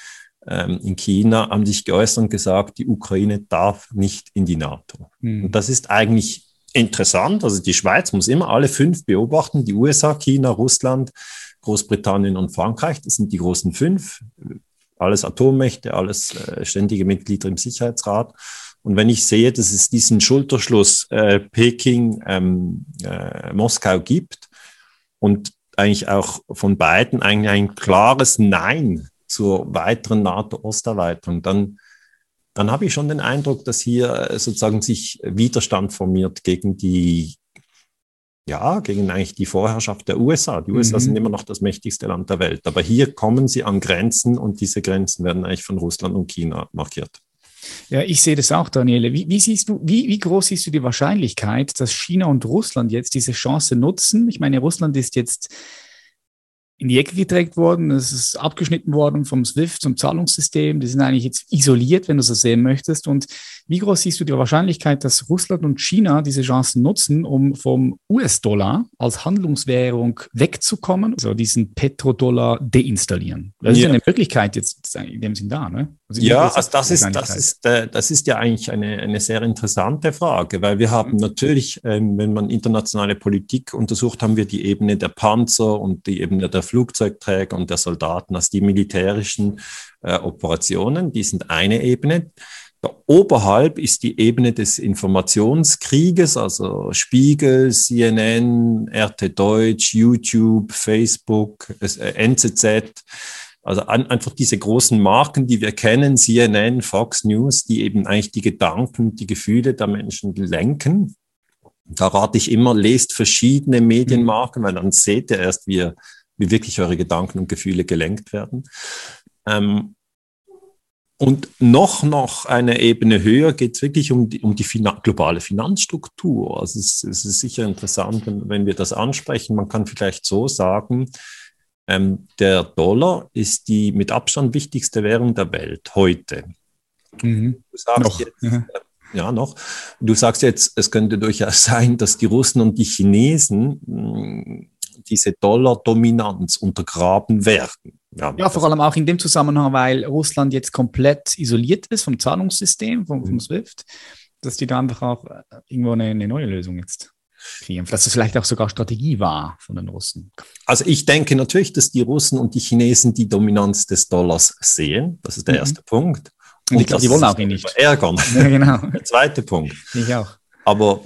ähm, in China haben sich geäußert und gesagt, die Ukraine darf nicht in die NATO. Mhm. Und das ist eigentlich interessant. Also die Schweiz muss immer alle fünf beobachten, die USA, China, Russland, Großbritannien und Frankreich. Das sind die großen fünf. Alles Atommächte, alles äh, ständige Mitglieder im Sicherheitsrat. Und wenn ich sehe, dass es diesen Schulterschluss äh, Peking, ähm, äh, Moskau gibt und eigentlich auch von beiden eigentlich ein klares Nein zur weiteren NATO-Osterweiterung, dann, dann habe ich schon den Eindruck, dass hier äh, sozusagen sich Widerstand formiert gegen die, ja, gegen eigentlich die Vorherrschaft der USA. Die USA mhm. sind immer noch das mächtigste Land der Welt. Aber hier kommen sie an Grenzen und diese Grenzen werden eigentlich von Russland und China markiert. Ja, ich sehe das auch, Daniele. Wie, wie siehst du, wie, wie groß siehst du die Wahrscheinlichkeit, dass China und Russland jetzt diese Chance nutzen? Ich meine, Russland ist jetzt in die Ecke gedrängt worden, es ist abgeschnitten worden vom SWIFT zum Zahlungssystem. Die sind eigentlich jetzt isoliert, wenn du so sehen möchtest. Und wie groß siehst du die Wahrscheinlichkeit, dass Russland und China diese Chancen nutzen, um vom US-Dollar als Handlungswährung wegzukommen, also diesen Petrodollar deinstallieren? Das ja. ist ja eine Möglichkeit jetzt in dem Sinn da, ne? Also ja, also das ist, das ist, äh, das ist ja eigentlich eine, eine sehr interessante Frage, weil wir haben natürlich, ähm, wenn man internationale Politik untersucht, haben wir die Ebene der Panzer und die Ebene der Flugzeugträger und der Soldaten, also die militärischen äh, Operationen, die sind eine Ebene. Da oberhalb ist die Ebene des Informationskrieges, also Spiegel, CNN, RT Deutsch, YouTube, Facebook, äh, NZZ. Also an, einfach diese großen Marken, die wir kennen, CNN, Fox News, die eben eigentlich die Gedanken, die Gefühle der Menschen lenken. Da rate ich immer, lest verschiedene Medienmarken, weil dann seht ihr erst, wie, wie wirklich eure Gedanken und Gefühle gelenkt werden. Ähm, und noch, noch eine Ebene höher geht es wirklich um die, um die Finan globale Finanzstruktur. Also es, es, ist sicher interessant, wenn, wenn wir das ansprechen. Man kann vielleicht so sagen, ähm, der Dollar ist die mit Abstand wichtigste Währung der Welt heute. Mhm. Du sagst noch. jetzt, ja. ja, noch. Du sagst jetzt, es könnte durchaus sein, dass die Russen und die Chinesen diese Dollar-Dominanz untergraben werden. Ja, ja, vor allem auch in dem Zusammenhang, weil Russland jetzt komplett isoliert ist vom Zahlungssystem, vom, vom mhm. SWIFT, dass die da einfach auch äh, irgendwo eine, eine neue Lösung jetzt kriegen. Dass das vielleicht auch sogar Strategie war von den Russen. Also ich denke natürlich, dass die Russen und die Chinesen die Dominanz des Dollars sehen. Das ist der mhm. erste Punkt. Und, und ich glaube, die wollen auch ihn nicht. Ärgern. Ja, genau. Der zweite Punkt. Ich auch. Aber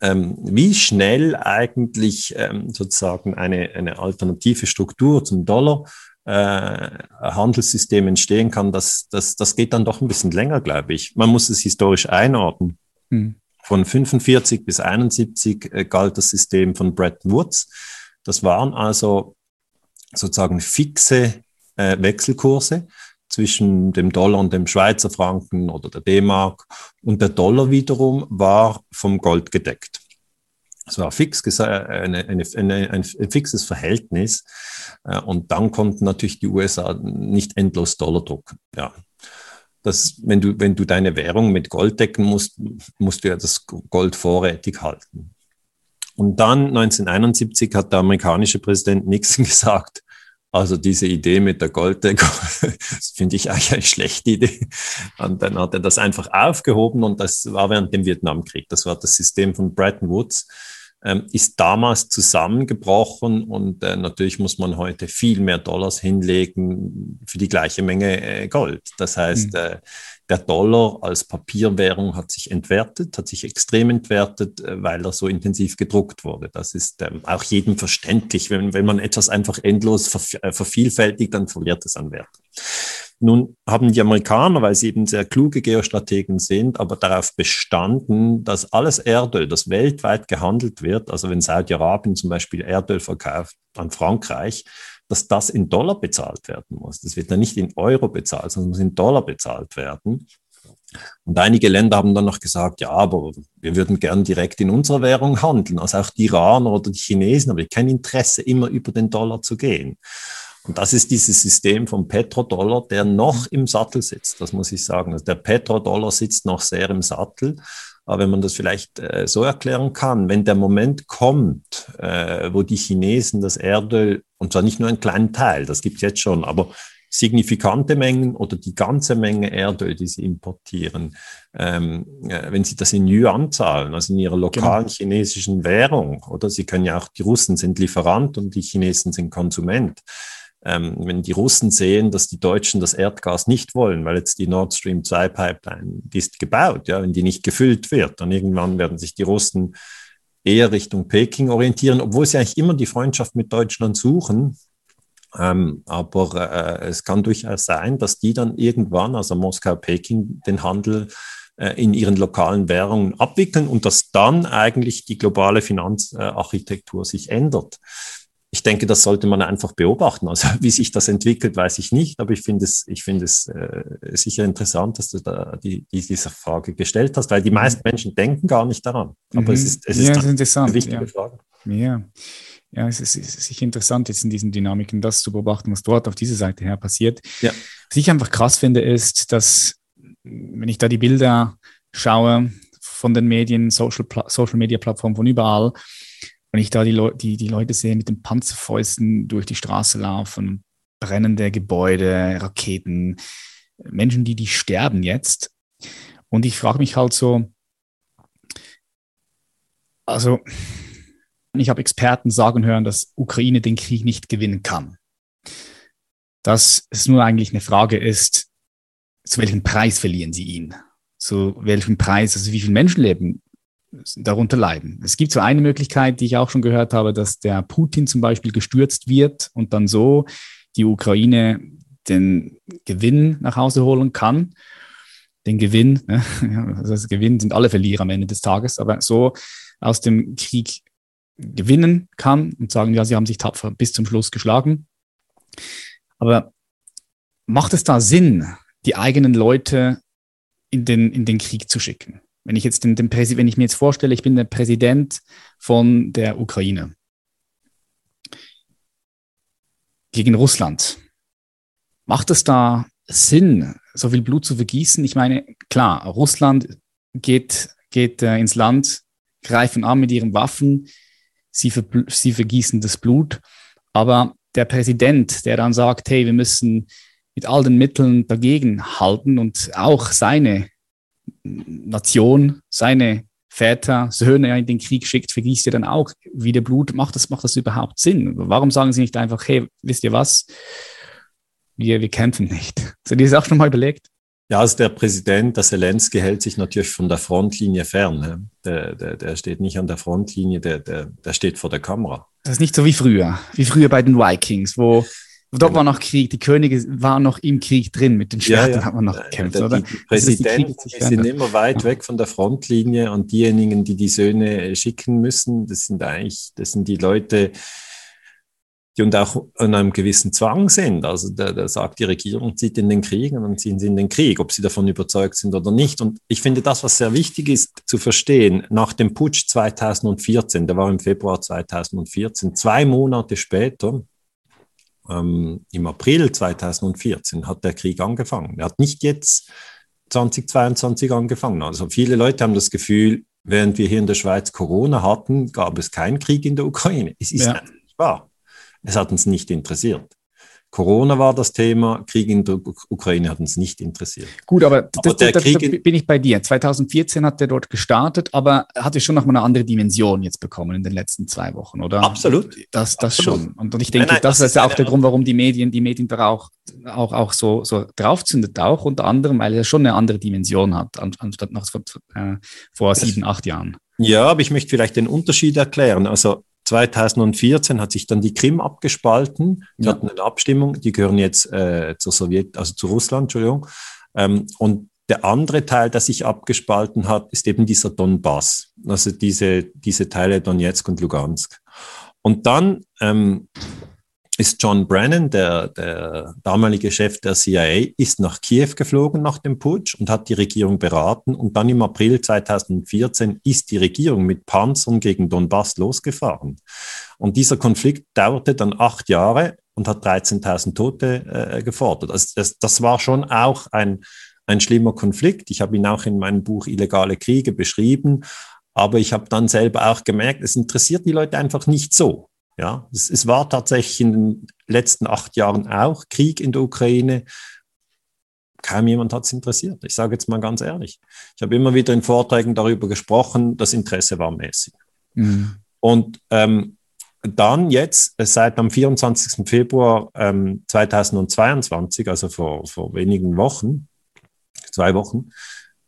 ähm, wie schnell eigentlich ähm, sozusagen eine, eine alternative Struktur zum Dollar äh, Handelssystem entstehen kann, das, das, das geht dann doch ein bisschen länger, glaube ich. Man muss es historisch einordnen. Mhm. Von 45 bis 71 äh, galt das System von Bretton Woods. Das waren also sozusagen fixe äh, Wechselkurse zwischen dem Dollar und dem Schweizer Franken oder der D-Mark. Und der Dollar wiederum war vom Gold gedeckt. Es war fix, eine, eine, eine, ein fixes Verhältnis. Äh, und dann konnten natürlich die USA nicht endlos Dollar drucken. Ja. Das, wenn, du, wenn du deine Währung mit Gold decken musst, musst du ja das Gold vorrätig halten. Und dann 1971 hat der amerikanische Präsident Nixon gesagt, also diese Idee mit der Golddeckung, finde ich eigentlich eine schlechte Idee. Und dann hat er das einfach aufgehoben und das war während dem Vietnamkrieg. Das war das System von Bretton Woods ähm, ist damals zusammengebrochen und äh, natürlich muss man heute viel mehr Dollars hinlegen für die gleiche Menge äh, Gold. Das heißt, mhm. äh, der Dollar als Papierwährung hat sich entwertet, hat sich extrem entwertet, äh, weil er so intensiv gedruckt wurde. Das ist ähm, auch jedem verständlich. Wenn, wenn man etwas einfach endlos ver äh, vervielfältigt, dann verliert es an Wert. Nun haben die Amerikaner, weil sie eben sehr kluge Geostrategen sind, aber darauf bestanden, dass alles Erdöl, das weltweit gehandelt wird, also wenn Saudi-Arabien zum Beispiel Erdöl verkauft an Frankreich, dass das in Dollar bezahlt werden muss. Das wird dann nicht in Euro bezahlt, sondern muss in Dollar bezahlt werden. Und einige Länder haben dann noch gesagt, ja, aber wir würden gern direkt in unserer Währung handeln, also auch die Iraner oder die Chinesen, aber kein Interesse, immer über den Dollar zu gehen. Und das ist dieses System vom Petrodollar, der noch im Sattel sitzt, das muss ich sagen. Also der Petrodollar sitzt noch sehr im Sattel. Aber wenn man das vielleicht äh, so erklären kann, wenn der Moment kommt, äh, wo die Chinesen das Erdöl, und zwar nicht nur einen kleinen Teil, das gibt es jetzt schon, aber signifikante Mengen oder die ganze Menge Erdöl, die sie importieren, ähm, äh, wenn sie das in Yuan zahlen, also in ihrer lokalen genau. chinesischen Währung, oder sie können ja auch, die Russen sind Lieferant und die Chinesen sind Konsument ähm, wenn die Russen sehen, dass die Deutschen das Erdgas nicht wollen, weil jetzt die Nord Stream 2 Pipeline, die ist gebaut, ja, wenn die nicht gefüllt wird, dann irgendwann werden sich die Russen eher Richtung Peking orientieren, obwohl sie eigentlich immer die Freundschaft mit Deutschland suchen. Ähm, aber äh, es kann durchaus sein, dass die dann irgendwann, also Moskau, Peking, den Handel äh, in ihren lokalen Währungen abwickeln und dass dann eigentlich die globale Finanzarchitektur sich ändert ich denke, das sollte man einfach beobachten. Also wie sich das entwickelt, weiß ich nicht, aber ich finde es, ich finde es äh, sicher interessant, dass du da die, die, diese Frage gestellt hast, weil die meisten mhm. Menschen denken gar nicht daran. Aber mhm. es ist, es ist, ja, eine interessant. wichtige ja. Frage. Ja. ja, es ist, sicher interessant, jetzt in diesen Dynamiken das zu beobachten, was dort auf dieser Seite her passiert. Ja. Was ich einfach krass finde, ist, dass, wenn ich da die Bilder schaue von den Medien, Social, Social Media Plattformen von überall, wenn ich da die, Le die, die Leute sehe mit den Panzerfäusten durch die Straße laufen, brennende Gebäude, Raketen, Menschen, die, die sterben jetzt. Und ich frage mich halt so, also ich habe Experten sagen hören, dass Ukraine den Krieg nicht gewinnen kann. Dass es nur eigentlich eine Frage ist, zu welchem Preis verlieren sie ihn? Zu welchem Preis, also wie viele Menschenleben darunter leiden. Es gibt so eine Möglichkeit, die ich auch schon gehört habe, dass der Putin zum Beispiel gestürzt wird und dann so die Ukraine den Gewinn nach Hause holen kann. Den Gewinn, ne? also das Gewinn sind alle Verlierer am Ende des Tages, aber so aus dem Krieg gewinnen kann und sagen, ja, sie haben sich tapfer bis zum Schluss geschlagen. Aber macht es da Sinn, die eigenen Leute in den, in den Krieg zu schicken? Wenn ich jetzt den, den wenn ich mir jetzt vorstelle, ich bin der Präsident von der Ukraine gegen Russland, macht es da Sinn, so viel Blut zu vergießen? Ich meine, klar, Russland geht, geht äh, ins Land, greifen an mit ihren Waffen, sie, ver sie vergießen das Blut. Aber der Präsident, der dann sagt, hey, wir müssen mit all den Mitteln dagegen halten und auch seine Nation, seine Väter, Söhne in den Krieg schickt, vergießt ihr dann auch wieder Blut. Macht das, macht das überhaupt Sinn? Warum sagen sie nicht einfach, hey, wisst ihr was? Wir, wir kämpfen nicht. Du dir das auch schon mal überlegt? Ja, also der Präsident, der Zelensky, hält sich natürlich von der Frontlinie fern. Ne? Der, der, der steht nicht an der Frontlinie, der, der, der steht vor der Kamera. Das ist nicht so wie früher, wie früher bei den Vikings, wo dort war noch Krieg, die Könige waren noch im Krieg drin, mit den Schwertern ja, ja. hat man noch gekämpft, oder? Die Präsidenten die sind immer weit weg von der Frontlinie und diejenigen, die die Söhne schicken müssen, das sind eigentlich, das sind die Leute, die und auch an einem gewissen Zwang sind. Also da, da sagt die Regierung, zieht in den Krieg und dann ziehen sie in den Krieg, ob sie davon überzeugt sind oder nicht. Und ich finde das, was sehr wichtig ist zu verstehen, nach dem Putsch 2014, der war im Februar 2014, zwei Monate später, ähm, im April 2014, hat der Krieg angefangen. Er hat nicht jetzt 2022 angefangen. Also viele Leute haben das Gefühl, während wir hier in der Schweiz Corona hatten, gab es keinen Krieg in der Ukraine. Es ist ja. nicht wahr. Es hat uns nicht interessiert. Corona war das Thema, Krieg in der Ukraine hat uns nicht interessiert. Gut, aber, aber das, das, das, bin ich bei dir. 2014 hat er dort gestartet, aber hatte schon noch mal eine andere Dimension jetzt bekommen in den letzten zwei Wochen, oder? Absolut. Das, das Absolut. schon. Und, und ich denke, nein, nein, das, das, ist ja auch der Grund, warum die Medien, die Medien da auch, auch, auch so, so draufzündet, auch unter anderem, weil er schon eine andere Dimension hat, anstatt noch vor, äh, vor sieben, acht Jahren. Ja, aber ich möchte vielleicht den Unterschied erklären. Also 2014 hat sich dann die Krim abgespalten. Die ja. hatten eine Abstimmung, die gehören jetzt äh, zur Sowjet, also zu Russland, Entschuldigung. Ähm, und der andere Teil, der sich abgespalten hat, ist eben dieser Donbass, also diese, diese Teile Donetsk und Lugansk. Und dann ähm, ist John Brennan, der, der damalige Chef der CIA, ist nach Kiew geflogen nach dem Putsch und hat die Regierung beraten. Und dann im April 2014 ist die Regierung mit Panzern gegen Donbass losgefahren. Und dieser Konflikt dauerte dann acht Jahre und hat 13.000 Tote äh, gefordert. Also das, das war schon auch ein, ein schlimmer Konflikt. Ich habe ihn auch in meinem Buch Illegale Kriege beschrieben. Aber ich habe dann selber auch gemerkt, es interessiert die Leute einfach nicht so. Ja, es, es war tatsächlich in den letzten acht Jahren auch Krieg in der Ukraine. Kaum jemand hat es interessiert. Ich sage jetzt mal ganz ehrlich. Ich habe immer wieder in Vorträgen darüber gesprochen, das Interesse war mäßig. Mhm. Und ähm, dann jetzt, äh, seit am 24. Februar ähm, 2022, also vor, vor wenigen Wochen, zwei Wochen,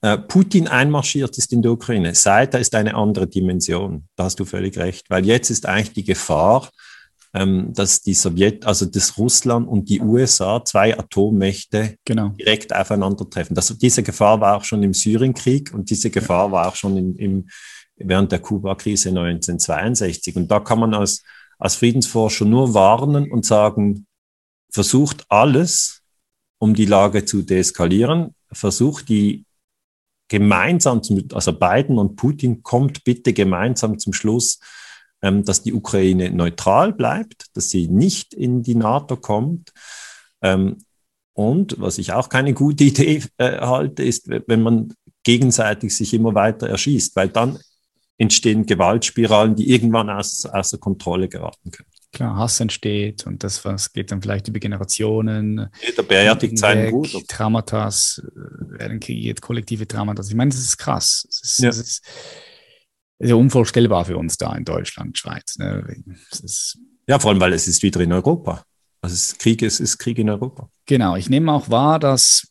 Putin einmarschiert ist in der Ukraine, seither ist eine andere Dimension. Da hast du völlig recht, weil jetzt ist eigentlich die Gefahr, ähm, dass die Sowjet, also das Russland und die USA, zwei Atommächte, genau. direkt aufeinandertreffen. Das, diese Gefahr war auch schon im Syrienkrieg und diese Gefahr ja. war auch schon im, im, während der Kuba-Krise 1962. Und da kann man als, als Friedensforscher nur warnen und sagen, versucht alles, um die Lage zu deeskalieren, versucht die gemeinsam, zum, also Biden und Putin, kommt bitte gemeinsam zum Schluss, ähm, dass die Ukraine neutral bleibt, dass sie nicht in die NATO kommt. Ähm, und was ich auch keine gute Idee äh, halte, ist, wenn man gegenseitig sich immer weiter erschießt, weil dann entstehen Gewaltspiralen, die irgendwann aus, außer Kontrolle geraten können. Klar, Hass entsteht und das was geht dann vielleicht über Generationen. Jeder beerdigt seinen Bruder. Traumata äh, werden kreiert, kollektive Traumata. Ich meine, das ist krass. Das ist, ja. das ist, ist ja unvorstellbar für uns da in Deutschland, Schweiz. Ne? ja, vor allem, weil es ist wieder in Europa. Also es ist Krieg, es ist Krieg in Europa. Genau, ich nehme auch wahr, dass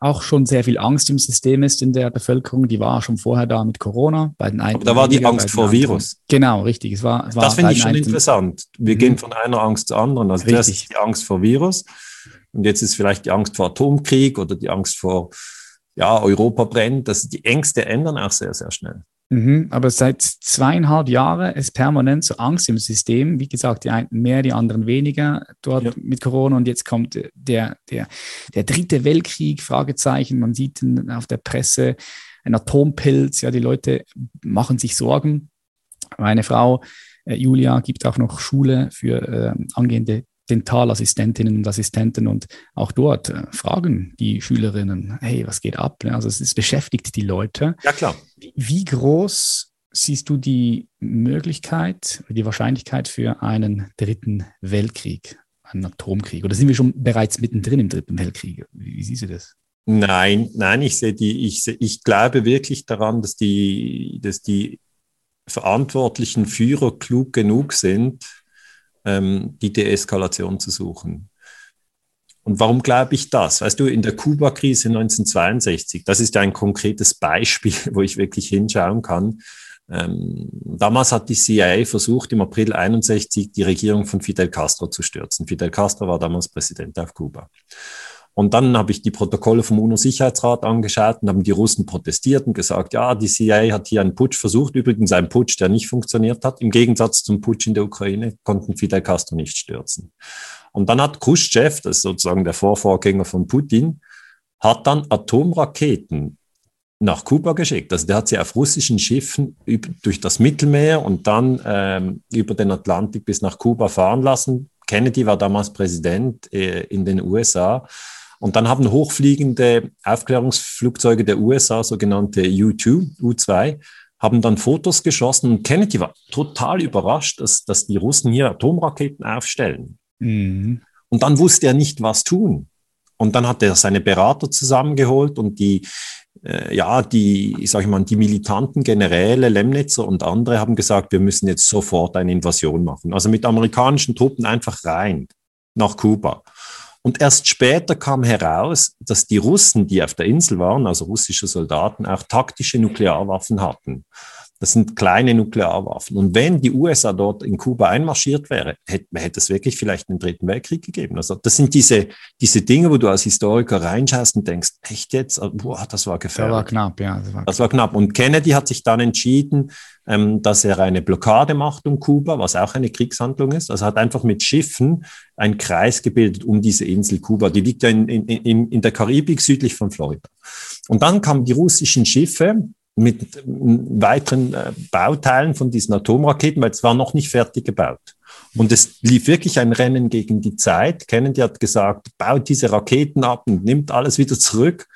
auch schon sehr viel Angst im System ist in der Bevölkerung. Die war schon vorher da mit Corona. Bei den einen Aber da war die Angst vor anderen. Virus. Genau, richtig. Es war, es war das finde ich schon interessant. Wir mhm. gehen von einer Angst zur anderen. Also richtig. zuerst die Angst vor Virus und jetzt ist vielleicht die Angst vor Atomkrieg oder die Angst vor ja, Europa brennt. Das, die Ängste ändern auch sehr, sehr schnell. Mhm, aber seit zweieinhalb Jahren ist permanent so Angst im System. Wie gesagt, die einen mehr, die anderen weniger dort ja. mit Corona. Und jetzt kommt der, der, der dritte Weltkrieg, Fragezeichen. Man sieht auf der Presse ein Atompilz. Ja, die Leute machen sich Sorgen. Meine Frau äh, Julia gibt auch noch Schule für äh, angehende Dentalassistentinnen und Assistenten und auch dort äh, fragen die Schülerinnen, hey, was geht ab? Also es, es beschäftigt die Leute. Ja, klar. Wie groß siehst du die Möglichkeit, die Wahrscheinlichkeit für einen dritten Weltkrieg, einen Atomkrieg? Oder sind wir schon bereits mittendrin im dritten Weltkrieg? Wie, wie siehst du das? Nein, nein, ich sehe die, ich, ich glaube wirklich daran, dass die, dass die verantwortlichen Führer klug genug sind, ähm, die Deeskalation zu suchen. Und warum glaube ich das? Weißt du, in der Kuba-Krise 1962, das ist ein konkretes Beispiel, wo ich wirklich hinschauen kann. Ähm, damals hat die CIA versucht, im April 61 die Regierung von Fidel Castro zu stürzen. Fidel Castro war damals Präsident auf Kuba. Und dann habe ich die Protokolle vom UNO-Sicherheitsrat angeschaut und haben die Russen protestiert und gesagt, ja, die CIA hat hier einen Putsch versucht, übrigens einen Putsch, der nicht funktioniert hat. Im Gegensatz zum Putsch in der Ukraine konnten Fidel Castro nicht stürzen. Und dann hat Khrushchev, das ist sozusagen der Vorvorgänger von Putin, hat dann Atomraketen nach Kuba geschickt. Also der hat sie auf russischen Schiffen durch das Mittelmeer und dann ähm, über den Atlantik bis nach Kuba fahren lassen. Kennedy war damals Präsident äh, in den USA. Und dann haben hochfliegende Aufklärungsflugzeuge der USA, sogenannte U2, U2, haben dann Fotos geschossen. Und Kennedy war total überrascht, dass, dass die Russen hier Atomraketen aufstellen. Mhm. Und dann wusste er nicht, was tun. Und dann hat er seine Berater zusammengeholt und die, äh, ja, die, ich sage mal, die militanten Generäle, Lemnitzer und andere haben gesagt, wir müssen jetzt sofort eine Invasion machen. Also mit amerikanischen Truppen einfach rein nach Kuba. Und erst später kam heraus, dass die Russen, die auf der Insel waren, also russische Soldaten, auch taktische Nuklearwaffen hatten. Das sind kleine Nuklearwaffen. Und wenn die USA dort in Kuba einmarschiert wäre, hätte, hätte es wirklich vielleicht einen dritten Weltkrieg gegeben. Also das sind diese, diese Dinge, wo du als Historiker reinschaust und denkst, echt jetzt? Boah, das war gefährlich. Das war knapp, ja. Das war, das war knapp. Und Kennedy hat sich dann entschieden, ähm, dass er eine Blockade macht um Kuba, was auch eine Kriegshandlung ist. Also hat einfach mit Schiffen einen Kreis gebildet um diese Insel Kuba. Die liegt ja in, in, in, in der Karibik südlich von Florida. Und dann kamen die russischen Schiffe, mit weiteren äh, Bauteilen von diesen Atomraketen, weil es war noch nicht fertig gebaut. Und es lief wirklich ein Rennen gegen die Zeit. Kennedy hat gesagt, baut diese Raketen ab und nimmt alles wieder zurück.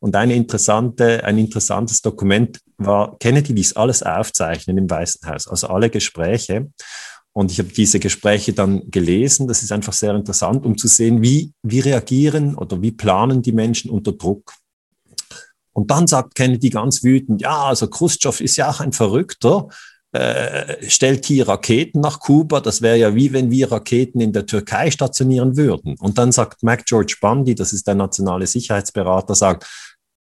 Und eine interessante, ein interessantes Dokument war, Kennedy ließ alles aufzeichnen im Weißen Haus, also alle Gespräche. Und ich habe diese Gespräche dann gelesen. Das ist einfach sehr interessant, um zu sehen, wie, wie reagieren oder wie planen die Menschen unter Druck. Und dann sagt Kennedy ganz wütend, ja, also Khrushchev ist ja auch ein Verrückter, äh, stellt hier Raketen nach Kuba. Das wäre ja wie wenn wir Raketen in der Türkei stationieren würden. Und dann sagt Mac George Bundy, das ist der nationale Sicherheitsberater, sagt,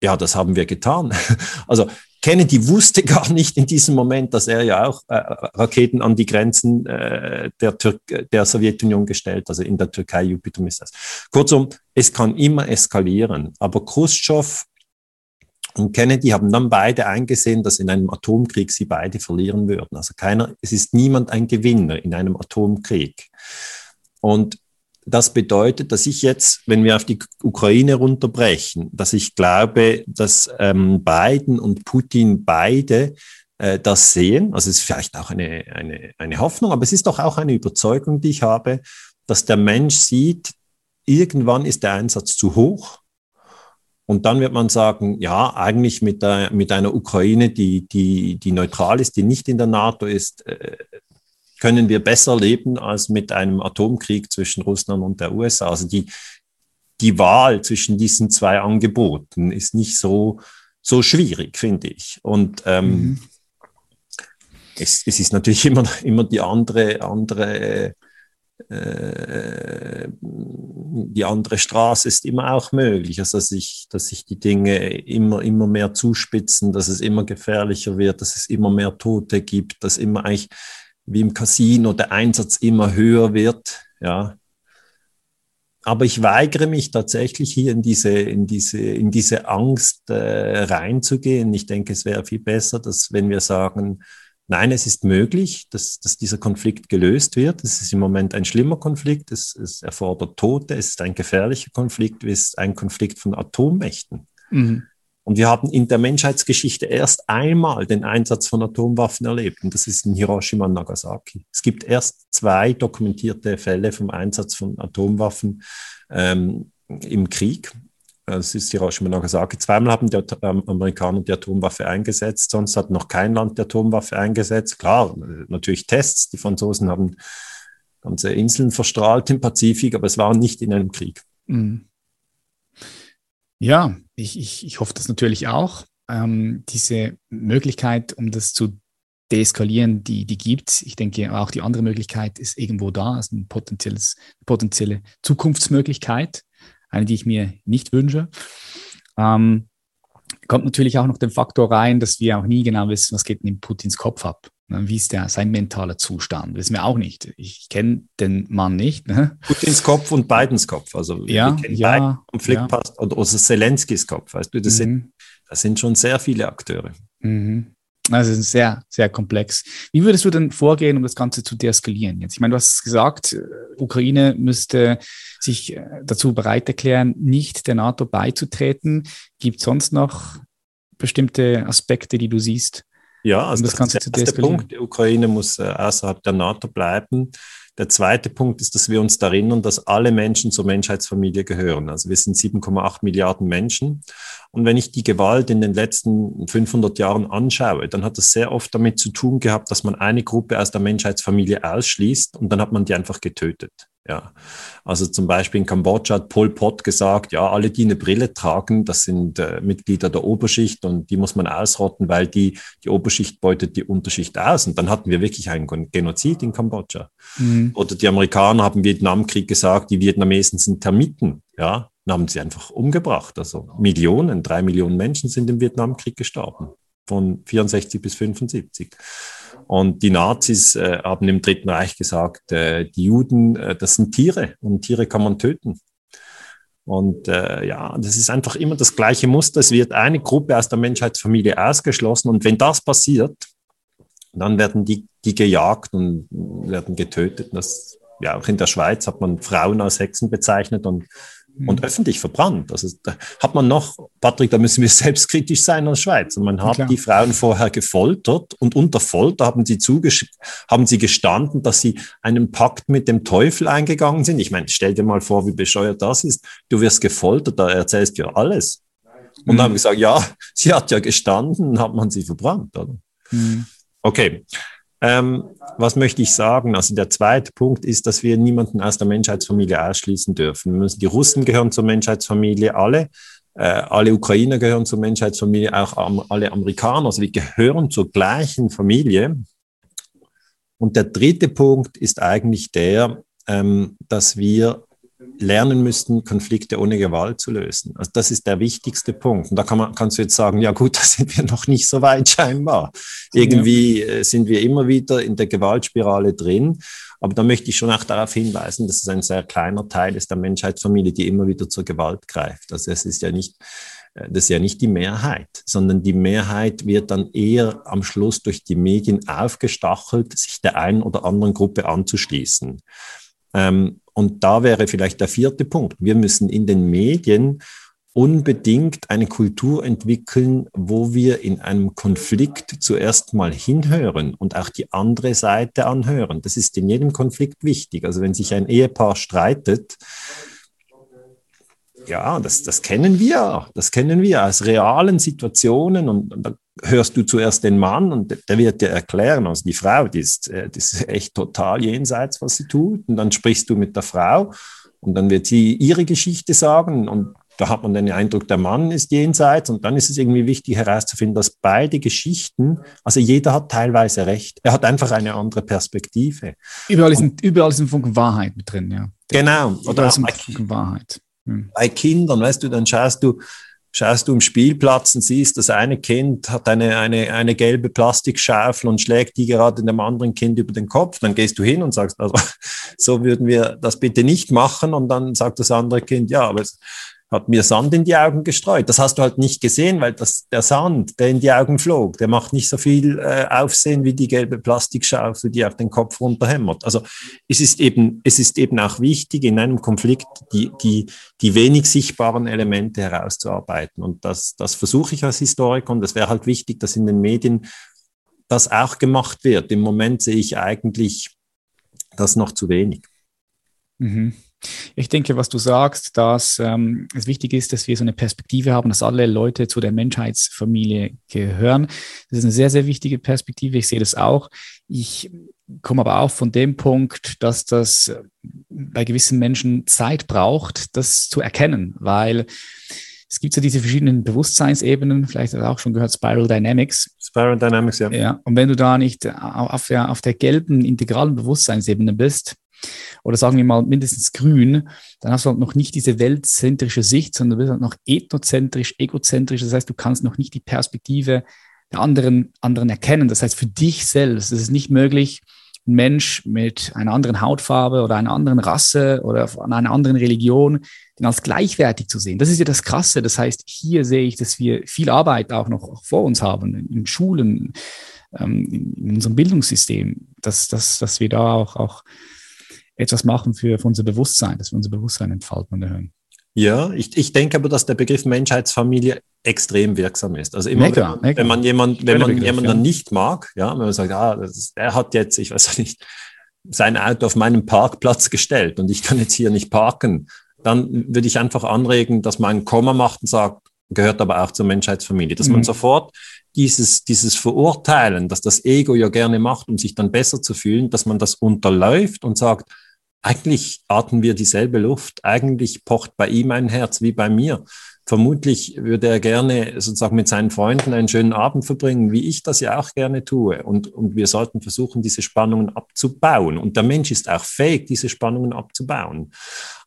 ja, das haben wir getan. Also Kennedy wusste gar nicht in diesem Moment, dass er ja auch äh, Raketen an die Grenzen äh, der, Tür der Sowjetunion gestellt, also in der Türkei Jupiter Missiles. Kurzum, es kann immer eskalieren, aber Khrushchev und Kennedy haben dann beide eingesehen, dass in einem Atomkrieg sie beide verlieren würden. Also keiner, es ist niemand ein Gewinner in einem Atomkrieg. Und das bedeutet, dass ich jetzt, wenn wir auf die Ukraine runterbrechen, dass ich glaube, dass ähm, Biden und Putin beide äh, das sehen. Also es ist vielleicht auch eine, eine, eine Hoffnung, aber es ist doch auch eine Überzeugung, die ich habe, dass der Mensch sieht, irgendwann ist der Einsatz zu hoch. Und dann wird man sagen, ja, eigentlich mit, der, mit einer Ukraine, die, die, die neutral ist, die nicht in der NATO ist, äh, können wir besser leben als mit einem Atomkrieg zwischen Russland und der USA. Also die, die Wahl zwischen diesen zwei Angeboten ist nicht so, so schwierig, finde ich. Und ähm, mhm. es, es ist natürlich immer, immer die andere, andere äh, die andere Straße ist immer auch möglich, also dass sich, dass sich die Dinge immer, immer mehr zuspitzen, dass es immer gefährlicher wird, dass es immer mehr Tote gibt, dass immer eigentlich wie im Casino der Einsatz immer höher wird, ja. Aber ich weigere mich tatsächlich hier in diese, in diese, in diese Angst äh, reinzugehen. Ich denke, es wäre viel besser, dass wenn wir sagen, Nein, es ist möglich, dass, dass dieser Konflikt gelöst wird. Es ist im Moment ein schlimmer Konflikt. Es, es erfordert Tote. Es ist ein gefährlicher Konflikt. Es ist ein Konflikt von Atommächten. Mhm. Und wir haben in der Menschheitsgeschichte erst einmal den Einsatz von Atomwaffen erlebt. Und das ist in Hiroshima und Nagasaki. Es gibt erst zwei dokumentierte Fälle vom Einsatz von Atomwaffen ähm, im Krieg. Das ist Hiroshima und Nagasaki. Zweimal haben die ähm, Amerikaner die Atomwaffe eingesetzt, sonst hat noch kein Land die Atomwaffe eingesetzt. Klar, natürlich Tests. Die Franzosen haben ganze Inseln verstrahlt im Pazifik, aber es war nicht in einem Krieg. Mhm. Ja, ich, ich, ich hoffe das natürlich auch. Ähm, diese Möglichkeit, um das zu deeskalieren, die, die gibt es. Ich denke, auch die andere Möglichkeit ist irgendwo da, ist eine potenzielles, potenzielle Zukunftsmöglichkeit eine, die ich mir nicht wünsche. Ähm, kommt natürlich auch noch der Faktor rein, dass wir auch nie genau wissen, was geht in Putins Kopf ab. Ne? Wie ist der, sein mentaler Zustand? Wissen wir auch nicht. Ich kenne den Mann nicht. Ne? Putins Kopf und Bidens Kopf. Also ja, wir kennen ja, beiden Konflikt ja. passt. Oder, oder Zelenskis Kopf. Weißt du, das, mhm. sind, das sind schon sehr viele Akteure. Mhm. Also sehr, sehr komplex. Wie würdest du denn vorgehen, um das Ganze zu deeskalieren jetzt? Ich meine, du hast gesagt, äh, Ukraine müsste sich äh, dazu bereit erklären, nicht der NATO beizutreten. Gibt es sonst noch bestimmte Aspekte, die du siehst? Ja, also um das, das Ganze ist der erste Punkt. Die Ukraine muss äh, außerhalb der NATO bleiben. Der zweite Punkt ist, dass wir uns erinnern, dass alle Menschen zur Menschheitsfamilie gehören. Also wir sind 7,8 Milliarden Menschen. Und wenn ich die Gewalt in den letzten 500 Jahren anschaue, dann hat das sehr oft damit zu tun gehabt, dass man eine Gruppe aus der Menschheitsfamilie ausschließt und dann hat man die einfach getötet. Ja, also zum Beispiel in Kambodscha hat Pol Pot gesagt, ja, alle, die eine Brille tragen, das sind äh, Mitglieder der Oberschicht und die muss man ausrotten, weil die, die Oberschicht beutet die Unterschicht aus. Und dann hatten wir wirklich einen Genozid in Kambodscha. Mhm. Oder die Amerikaner haben im Vietnamkrieg gesagt, die Vietnamesen sind Termiten. Ja, dann haben sie einfach umgebracht. Also Millionen, drei Millionen Menschen sind im Vietnamkrieg gestorben. Von 64 bis 75. Und die Nazis äh, haben im Dritten Reich gesagt, äh, die Juden, äh, das sind Tiere und Tiere kann man töten. Und äh, ja, das ist einfach immer das gleiche Muster. Es wird eine Gruppe aus der Menschheitsfamilie ausgeschlossen und wenn das passiert, dann werden die, die gejagt und werden getötet. Das, ja, auch in der Schweiz hat man Frauen als Hexen bezeichnet und und mhm. öffentlich verbrannt. Also da hat man noch, Patrick, da müssen wir selbstkritisch sein als Schweiz. Und man hat ja, die Frauen vorher gefoltert und unter Folter haben sie, haben sie gestanden, dass sie einen Pakt mit dem Teufel eingegangen sind. Ich meine, stell dir mal vor, wie bescheuert das ist. Du wirst gefoltert, da erzählst du ja alles. Und mhm. dann haben gesagt, ja, sie hat ja gestanden, hat man sie verbrannt. Oder? Mhm. Okay, ähm, was möchte ich sagen? Also der zweite Punkt ist, dass wir niemanden aus der Menschheitsfamilie ausschließen dürfen. Die Russen gehören zur Menschheitsfamilie, alle. Äh, alle Ukrainer gehören zur Menschheitsfamilie, auch am, alle Amerikaner. Also wir gehören zur gleichen Familie. Und der dritte Punkt ist eigentlich der, ähm, dass wir lernen müssten, Konflikte ohne Gewalt zu lösen. Also das ist der wichtigste Punkt. Und da kann man, kannst du jetzt sagen, ja gut, da sind wir noch nicht so weit scheinbar. Irgendwie ja. Äh, sind wir immer wieder in der Gewaltspirale drin. Aber da möchte ich schon auch darauf hinweisen, dass es ein sehr kleiner Teil ist der Menschheitsfamilie, die immer wieder zur Gewalt greift. Also es ist ja nicht, äh, das ist ja nicht die Mehrheit, sondern die Mehrheit wird dann eher am Schluss durch die Medien aufgestachelt, sich der einen oder anderen Gruppe anzuschließen. Ähm, und da wäre vielleicht der vierte Punkt. Wir müssen in den Medien unbedingt eine Kultur entwickeln, wo wir in einem Konflikt zuerst mal hinhören und auch die andere Seite anhören. Das ist in jedem Konflikt wichtig. Also wenn sich ein Ehepaar streitet, ja, das, das kennen wir, das kennen wir aus realen Situationen und, und da hörst du zuerst den Mann und der wird dir erklären, also die Frau, die ist, äh, die ist echt total jenseits, was sie tut und dann sprichst du mit der Frau und dann wird sie ihre Geschichte sagen und da hat man den Eindruck, der Mann ist jenseits und dann ist es irgendwie wichtig herauszufinden, dass beide Geschichten, also jeder hat teilweise recht. Er hat einfach eine andere Perspektive. Überall ist ein, überall ist ein Funken Wahrheit mit drin, ja. Genau. Oder ist ein Funken Wahrheit. Hm. Bei Kindern, weißt du, dann schaust du, schaust du im Spielplatz und siehst, das eine Kind hat eine, eine, eine gelbe Plastikschaufel und schlägt die gerade dem anderen Kind über den Kopf. Dann gehst du hin und sagst, also, so würden wir das bitte nicht machen. Und dann sagt das andere Kind, ja, aber es, hat mir Sand in die Augen gestreut. Das hast du halt nicht gesehen, weil das, der Sand, der in die Augen flog, der macht nicht so viel äh, Aufsehen wie die gelbe Plastikschaufel, die auf den Kopf runterhämmert. Also es ist eben, es ist eben auch wichtig, in einem Konflikt die, die, die wenig sichtbaren Elemente herauszuarbeiten. Und das, das versuche ich als Historiker und es wäre halt wichtig, dass in den Medien das auch gemacht wird. Im Moment sehe ich eigentlich das noch zu wenig. Mhm. Ich denke, was du sagst, dass ähm, es wichtig ist, dass wir so eine Perspektive haben, dass alle Leute zu der Menschheitsfamilie gehören. Das ist eine sehr, sehr wichtige Perspektive. Ich sehe das auch. Ich komme aber auch von dem Punkt, dass das bei gewissen Menschen Zeit braucht, das zu erkennen, weil es gibt so diese verschiedenen Bewusstseinsebenen, vielleicht hast du auch schon gehört, Spiral Dynamics. Spiral Dynamics, ja. Ja, und wenn du da nicht auf der, auf der gelben integralen Bewusstseinsebene bist, oder sagen wir mal mindestens grün, dann hast du halt noch nicht diese weltzentrische Sicht, sondern du bist halt noch ethnozentrisch, egozentrisch. Das heißt, du kannst noch nicht die Perspektive der anderen, anderen erkennen. Das heißt, für dich selbst ist es nicht möglich, ein Mensch mit einer anderen Hautfarbe oder einer anderen Rasse oder einer anderen Religion, den als gleichwertig zu sehen. Das ist ja das Krasse. Das heißt, hier sehe ich, dass wir viel Arbeit auch noch vor uns haben, in Schulen, ähm, in unserem Bildungssystem, dass, dass, dass wir da auch, auch etwas machen für, für unser Bewusstsein, dass wir unser Bewusstsein entfalten und erhöhen. Ja, ich, ich denke aber, dass der Begriff Menschheitsfamilie extrem wirksam ist. Also immer, mega, wenn, man, mega. wenn man jemand, wenn man Begriff, jemanden ja. nicht mag, ja, wenn man sagt, ah, ist, er hat jetzt, ich weiß nicht, sein Auto auf meinen Parkplatz gestellt und ich kann jetzt hier nicht parken, dann würde ich einfach anregen, dass man ein Komma macht und sagt, gehört aber auch zur Menschheitsfamilie, dass mhm. man sofort dieses, dieses Verurteilen, dass das Ego ja gerne macht, um sich dann besser zu fühlen, dass man das unterläuft und sagt, eigentlich atmen wir dieselbe Luft, eigentlich pocht bei ihm ein Herz wie bei mir. Vermutlich würde er gerne sozusagen mit seinen Freunden einen schönen Abend verbringen, wie ich das ja auch gerne tue. Und, und wir sollten versuchen, diese Spannungen abzubauen. Und der Mensch ist auch fähig, diese Spannungen abzubauen.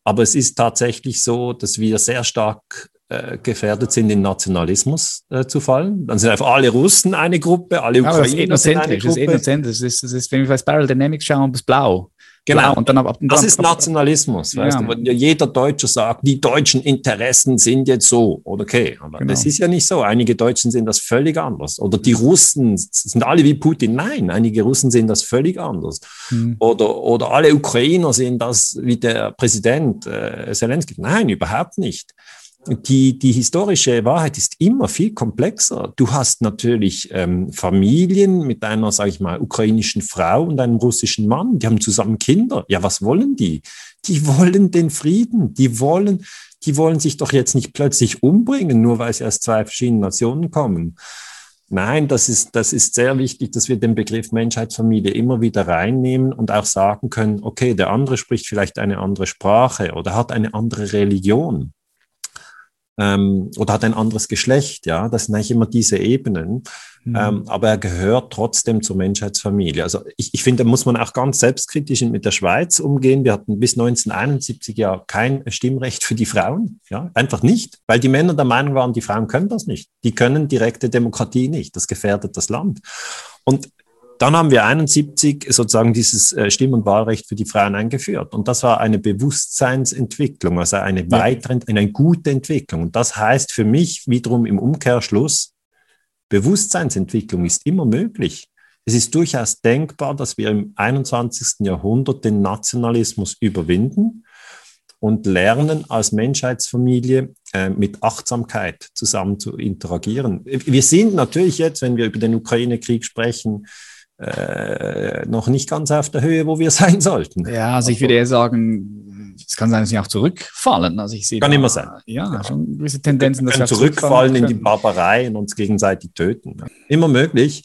Aber es ist tatsächlich so, dass wir sehr stark äh, gefährdet sind, in Nationalismus äh, zu fallen. Dann sind einfach alle Russen eine Gruppe, alle Ukrainer sind eine Gruppe. Das ist ethnozentrisch. Das ist, das ist, wenn wir bei Spiral Dynamics schauen, das Blau. Genau, und dann ab, ab, das ist Nationalismus, weißt ja. du. Jeder Deutsche sagt, die deutschen Interessen sind jetzt so. Okay, aber genau. das ist ja nicht so. Einige Deutschen sehen das völlig anders. Oder die Russen sind alle wie Putin. Nein, einige Russen sehen das völlig anders. Mhm. Oder, oder alle Ukrainer sehen das wie der Präsident äh, Zelensky. Nein, überhaupt nicht die, die historische Wahrheit ist immer viel komplexer. Du hast natürlich ähm, Familien mit einer, sage ich mal, ukrainischen Frau und einem russischen Mann, die haben zusammen Kinder. Ja, was wollen die? Die wollen den Frieden. Die wollen, die wollen sich doch jetzt nicht plötzlich umbringen, nur weil sie aus zwei verschiedenen Nationen kommen. Nein, das ist, das ist sehr wichtig, dass wir den Begriff Menschheitsfamilie immer wieder reinnehmen und auch sagen können, okay, der andere spricht vielleicht eine andere Sprache oder hat eine andere Religion ähm, oder hat ein anderes Geschlecht, ja, das sind eigentlich immer diese Ebenen. Mhm. Ähm, aber er gehört trotzdem zur Menschheitsfamilie. Also ich, ich finde, da muss man auch ganz selbstkritisch mit der Schweiz umgehen. Wir hatten bis 1971 ja kein Stimmrecht für die Frauen, ja, einfach nicht, weil die Männer der Meinung waren, die Frauen können das nicht. Die können direkte Demokratie nicht. Das gefährdet das Land. Und dann haben wir 71 sozusagen dieses äh, Stimm- und Wahlrecht für die Frauen eingeführt. Und das war eine Bewusstseinsentwicklung, also eine weitere, eine gute Entwicklung. Und das heißt für mich wiederum im Umkehrschluss, Bewusstseinsentwicklung ist immer möglich. Es ist durchaus denkbar, dass wir im 21. Jahrhundert den Nationalismus überwinden und lernen als Menschheitsfamilie äh, mit Achtsamkeit zusammen zu interagieren. Wir sind natürlich jetzt, wenn wir über den Ukraine-Krieg sprechen, äh, noch nicht ganz auf der Höhe, wo wir sein sollten. Ja, also ich würde eher sagen, es kann sein, dass sie auch zurückfallen. Also ich sehe kann da, immer sein. Ja, ja, schon gewisse Tendenzen, dass wir zurückfallen in die Barbarei und uns gegenseitig töten. Immer möglich,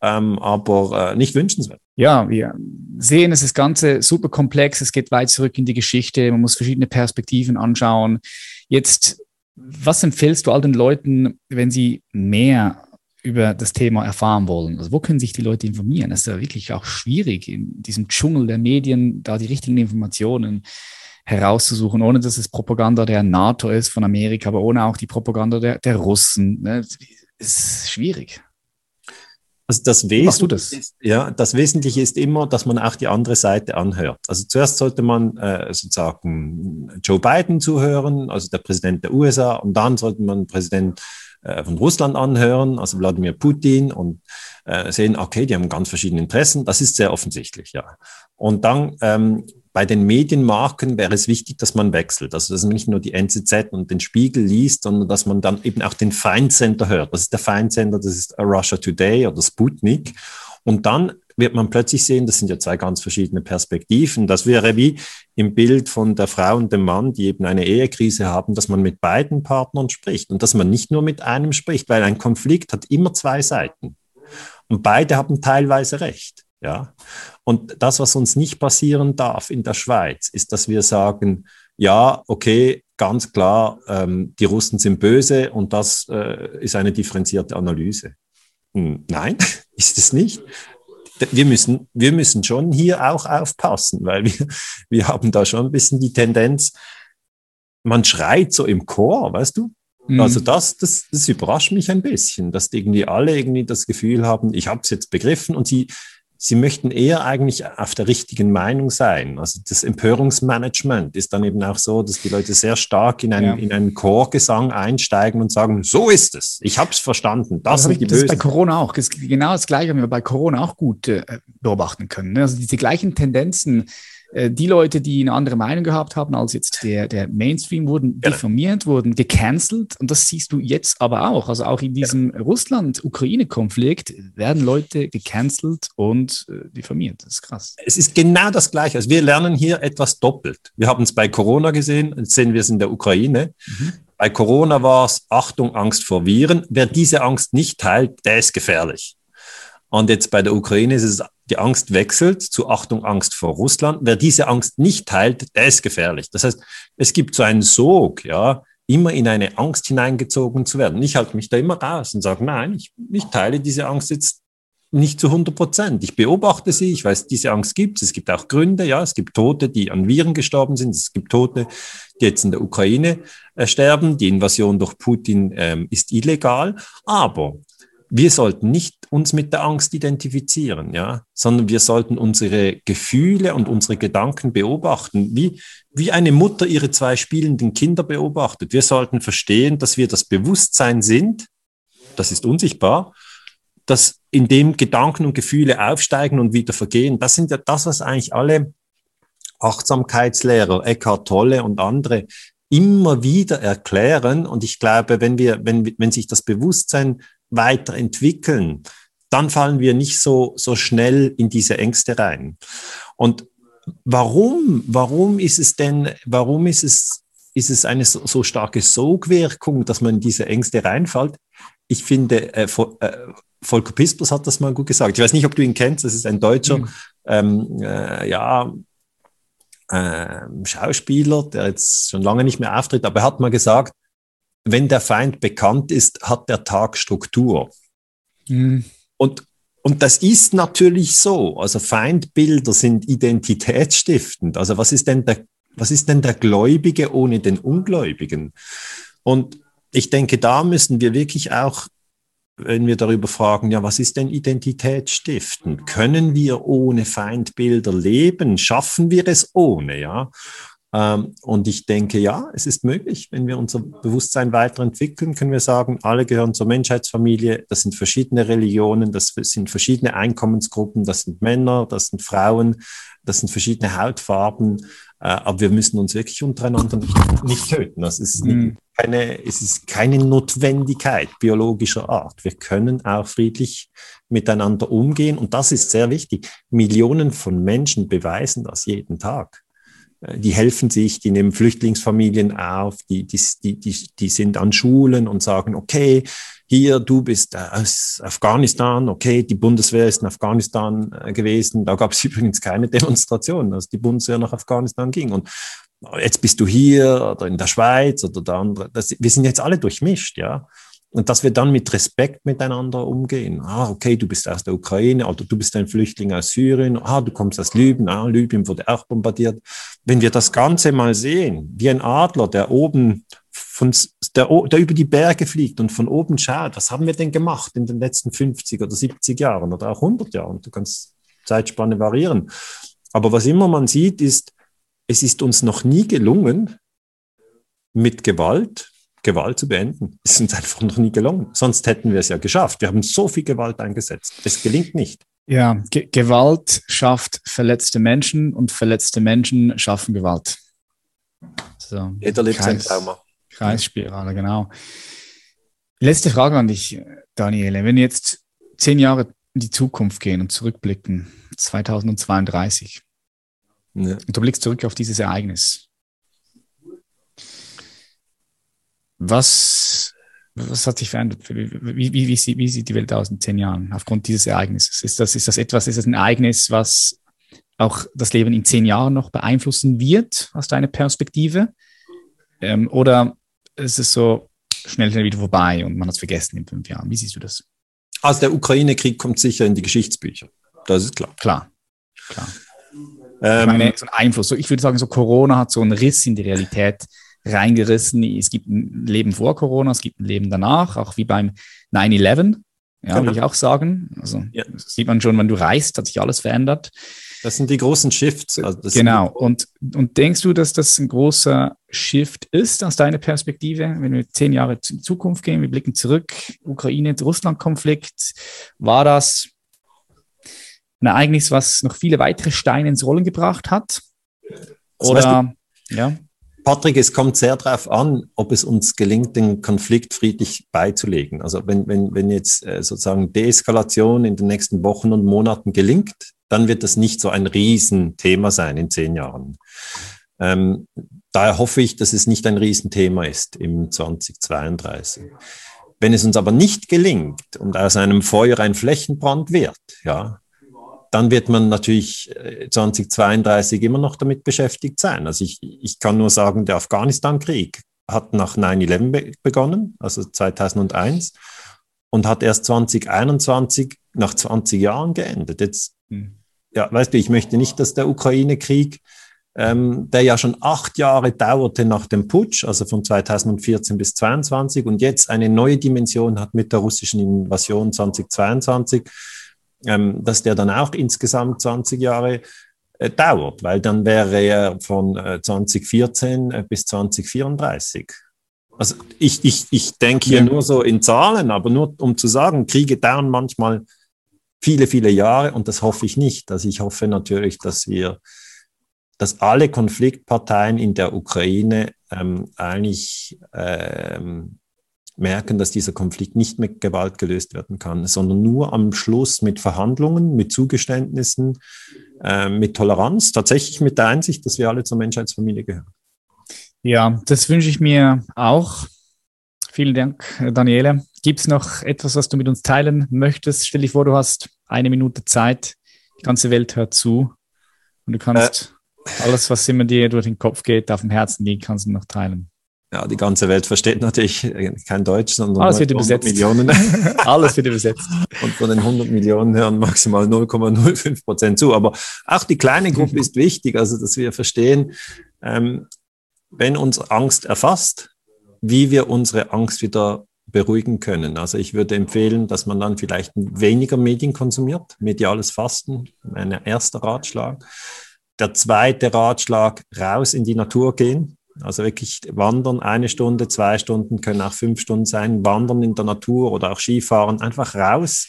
ähm, aber äh, nicht wünschenswert. Ja, wir sehen, es ist das Ganze super komplex. Es geht weit zurück in die Geschichte. Man muss verschiedene Perspektiven anschauen. Jetzt, was empfiehlst du all den Leuten, wenn sie mehr über das Thema erfahren wollen? Also wo können sich die Leute informieren? Das ist ja wirklich auch schwierig, in diesem Dschungel der Medien da die richtigen Informationen herauszusuchen, ohne dass es Propaganda der NATO ist von Amerika, aber ohne auch die Propaganda der, der Russen. Ne? Das ist schwierig. Also das Wesentliche, das? Ist, ja, das Wesentliche ist immer, dass man auch die andere Seite anhört. Also zuerst sollte man äh, sozusagen Joe Biden zuhören, also der Präsident der USA, und dann sollte man Präsident von Russland anhören, also Wladimir Putin, und äh, sehen, okay, die haben ganz verschiedene Interessen. Das ist sehr offensichtlich, ja. Und dann ähm, bei den Medienmarken wäre es wichtig, dass man wechselt. Also, dass man nicht nur die NZZ und den Spiegel liest, sondern dass man dann eben auch den Feindsender hört. Das ist der Feindsender, das ist Russia Today oder Sputnik. Und dann wird man plötzlich sehen, das sind ja zwei ganz verschiedene Perspektiven. Das wäre wie im Bild von der Frau und dem Mann, die eben eine Ehekrise haben, dass man mit beiden Partnern spricht und dass man nicht nur mit einem spricht, weil ein Konflikt hat immer zwei Seiten. Und beide haben teilweise recht. Ja. Und das, was uns nicht passieren darf in der Schweiz, ist, dass wir sagen, ja, okay, ganz klar, ähm, die Russen sind böse und das äh, ist eine differenzierte Analyse. Hm, nein, ist es nicht wir müssen, wir müssen schon hier auch aufpassen, weil wir, wir haben da schon ein bisschen die Tendenz, man schreit so im Chor, weißt du? Mhm. Also das, das, das überrascht mich ein bisschen, dass irgendwie alle irgendwie das Gefühl haben, ich habe es jetzt begriffen und sie, sie möchten eher eigentlich auf der richtigen Meinung sein. Also das Empörungsmanagement ist dann eben auch so, dass die Leute sehr stark in einen, ja. in einen Chorgesang einsteigen und sagen, so ist es, ich habe es verstanden. Das, das, sind die das ist bei Corona auch. Das genau das Gleiche haben wir bei Corona auch gut äh, beobachten können. Ne? Also diese gleichen Tendenzen die Leute, die eine andere Meinung gehabt haben als jetzt der, der Mainstream, wurden diffamiert, wurden gecancelt. Und das siehst du jetzt aber auch. Also auch in diesem ja. Russland-Ukraine-Konflikt werden Leute gecancelt und äh, diffamiert. Das ist krass. Es ist genau das Gleiche. Also wir lernen hier etwas doppelt. Wir haben es bei Corona gesehen, jetzt sehen wir es in der Ukraine. Mhm. Bei Corona war es Achtung, Angst vor Viren. Wer diese Angst nicht teilt, der ist gefährlich. Und jetzt bei der Ukraine ist es die Angst wechselt zu Achtung, Angst vor Russland. Wer diese Angst nicht teilt, der ist gefährlich. Das heißt, es gibt so einen Sog, ja, immer in eine Angst hineingezogen zu werden. Ich halte mich da immer raus und sage, nein, ich, ich teile diese Angst jetzt nicht zu 100 Prozent. Ich beobachte sie, ich weiß, diese Angst gibt es. Es gibt auch Gründe, ja, es gibt Tote, die an Viren gestorben sind. Es gibt Tote, die jetzt in der Ukraine äh, sterben. Die Invasion durch Putin ähm, ist illegal. Aber wir sollten nicht uns mit der Angst identifizieren, ja, sondern wir sollten unsere Gefühle und unsere Gedanken beobachten, wie, wie eine Mutter ihre zwei spielenden Kinder beobachtet. Wir sollten verstehen, dass wir das Bewusstsein sind, das ist unsichtbar, dass in dem Gedanken und Gefühle aufsteigen und wieder vergehen. Das sind ja das, was eigentlich alle Achtsamkeitslehrer, Eckhart Tolle und andere immer wieder erklären. Und ich glaube, wenn wir, wenn, wenn sich das Bewusstsein weiterentwickeln, dann fallen wir nicht so, so schnell in diese Ängste rein. Und warum, warum ist es denn, warum ist es, ist es eine so, so starke Sogwirkung, dass man in diese Ängste reinfällt? Ich finde, äh, äh, Volker Pispers hat das mal gut gesagt. Ich weiß nicht, ob du ihn kennst, das ist ein Deutscher, mhm. ähm, äh, ja, äh, Schauspieler, der jetzt schon lange nicht mehr auftritt, aber er hat mal gesagt, wenn der Feind bekannt ist, hat der Tag Struktur. Mhm. Und, und das ist natürlich so. Also Feindbilder sind identitätsstiftend. Also was ist denn der, was ist denn der Gläubige ohne den Ungläubigen? Und ich denke, da müssen wir wirklich auch, wenn wir darüber fragen, ja, was ist denn identitätsstiftend? Können wir ohne Feindbilder leben? Schaffen wir es ohne, ja? Ähm, und ich denke, ja, es ist möglich, wenn wir unser Bewusstsein weiterentwickeln, können wir sagen, alle gehören zur Menschheitsfamilie. Das sind verschiedene Religionen, das sind verschiedene Einkommensgruppen, das sind Männer, das sind Frauen, das sind verschiedene Hautfarben. Äh, aber wir müssen uns wirklich untereinander nicht, nicht töten. Das ist mhm. keine, es ist keine Notwendigkeit biologischer Art. Wir können auch friedlich miteinander umgehen. Und das ist sehr wichtig. Millionen von Menschen beweisen das jeden Tag. Äh, die helfen sich, die nehmen Flüchtlingsfamilien auf, die, die, die, die, sind an Schulen und sagen, okay, hier, du bist aus Afghanistan, okay, die Bundeswehr ist in Afghanistan äh, gewesen, da gab es übrigens keine Demonstration, als die Bundeswehr nach Afghanistan ging. Und jetzt bist du hier oder in der Schweiz oder da andere. Das, wir sind jetzt alle durchmischt, ja. Und dass wir dann mit Respekt miteinander umgehen. Ah, okay, du bist aus der Ukraine oder du bist ein Flüchtling aus Syrien. Ah, du kommst aus Libyen. Ah, Libyen wurde auch bombardiert. Wenn wir das Ganze mal sehen, wie ein Adler, der oben von, der, der über die Berge fliegt und von oben schaut, was haben wir denn gemacht in den letzten 50 oder 70 Jahren oder auch 100 Jahren? Du kannst Zeitspanne variieren. Aber was immer man sieht, ist, es ist uns noch nie gelungen, mit Gewalt Gewalt zu beenden. Es ist uns einfach noch nie gelungen. Sonst hätten wir es ja geschafft. Wir haben so viel Gewalt eingesetzt. Es gelingt nicht. Ja, Ge Gewalt schafft verletzte Menschen und verletzte Menschen schaffen Gewalt. So, Jeder lebt sein Trauma. Kreisspirale, genau. Letzte Frage an dich, Daniele. Wenn wir jetzt zehn Jahre in die Zukunft gehen und zurückblicken, 2032, ja. und du blickst zurück auf dieses Ereignis, Was, was hat sich verändert? Wie, wie, wie, sieht, wie sieht die Welt aus in zehn Jahren aufgrund dieses Ereignisses? Ist das, ist das etwas, ist das ein Ereignis, was auch das Leben in zehn Jahren noch beeinflussen wird, aus deiner Perspektive? Ähm, oder ist es so schnell, schnell wieder vorbei und man hat es vergessen in fünf Jahren? Wie siehst du das? Also der Ukraine-Krieg kommt sicher in die Geschichtsbücher. Das ist klar. Klar, klar. Ähm, ich meine, so ein Einfluss. So, ich würde sagen, so Corona hat so einen Riss in die Realität reingerissen. Es gibt ein Leben vor Corona, es gibt ein Leben danach, auch wie beim 9-11, ja, genau. würde ich auch sagen. Also ja. sieht man schon, wenn du reist, hat sich alles verändert. Das sind die großen Shifts. Also genau. Und, und denkst du, dass das ein großer Shift ist aus deiner Perspektive, wenn wir zehn Jahre in Zukunft gehen, wir blicken zurück, Ukraine-Russland-Konflikt, war das ein Ereignis, was noch viele weitere Steine ins Rollen gebracht hat? Oder, du, ja? Patrick, es kommt sehr darauf an, ob es uns gelingt, den Konflikt friedlich beizulegen. Also wenn, wenn, wenn jetzt äh, sozusagen Deeskalation in den nächsten Wochen und Monaten gelingt, dann wird das nicht so ein Riesenthema sein in zehn Jahren. Ähm, daher hoffe ich, dass es nicht ein Riesenthema ist im 2032. Wenn es uns aber nicht gelingt und aus einem Feuer ein Flächenbrand wird, ja, dann wird man natürlich 2032 äh, immer noch damit beschäftigt sein. Also ich, ich kann nur sagen, der Afghanistan-Krieg hat nach 9-11 be begonnen, also 2001, und hat erst 2021 nach 20 Jahren geendet. Jetzt, hm. ja, weißt du, ich möchte nicht, dass der Ukraine-Krieg, ähm, der ja schon acht Jahre dauerte nach dem Putsch, also von 2014 bis 2022 und jetzt eine neue Dimension hat mit der russischen Invasion 2022, ähm, dass der dann auch insgesamt 20 Jahre äh, dauert, weil dann wäre er von äh, 2014 äh, bis 2034. Also ich, ich, ich denke hier ja. nur so in Zahlen, aber nur um zu sagen, Kriege dauern manchmal viele, viele Jahre und das hoffe ich nicht. Also ich hoffe natürlich, dass wir, dass alle Konfliktparteien in der Ukraine ähm, eigentlich ähm, merken, dass dieser Konflikt nicht mit Gewalt gelöst werden kann, sondern nur am Schluss mit Verhandlungen, mit Zugeständnissen, äh, mit Toleranz, tatsächlich mit der Einsicht, dass wir alle zur Menschheitsfamilie gehören. Ja, das wünsche ich mir auch. Vielen Dank, Daniele. Gibt es noch etwas, was du mit uns teilen möchtest? Stell dich vor, du hast eine Minute Zeit. Die ganze Welt hört zu und du kannst äh, alles, was immer dir durch den Kopf geht, auf dem Herzen liegt, kannst du noch teilen. Ja, die ganze Welt versteht natürlich kein Deutsch, sondern alles wird übersetzt. Millionen. alles wird übersetzt. Und von den 100 Millionen hören maximal 0,05 Prozent zu. Aber auch die kleine Gruppe ist wichtig, also dass wir verstehen, ähm, wenn uns Angst erfasst, wie wir unsere Angst wieder beruhigen können. Also ich würde empfehlen, dass man dann vielleicht weniger Medien konsumiert, mediales Fasten, mein erster Ratschlag. der zweite Ratschlag, raus in die Natur gehen. Also wirklich wandern, eine Stunde, zwei Stunden, können auch fünf Stunden sein, wandern in der Natur oder auch Skifahren, einfach raus,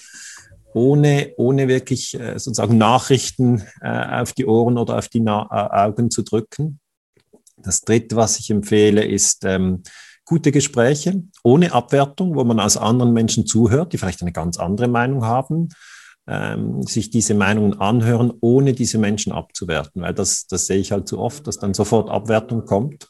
ohne, ohne wirklich äh, sozusagen Nachrichten äh, auf die Ohren oder auf die Na äh, Augen zu drücken. Das dritte, was ich empfehle, ist ähm, gute Gespräche ohne Abwertung, wo man als anderen Menschen zuhört, die vielleicht eine ganz andere Meinung haben ähm, sich diese Meinungen anhören, ohne diese Menschen abzuwerten, weil das, das sehe ich halt zu oft, dass dann sofort Abwertung kommt.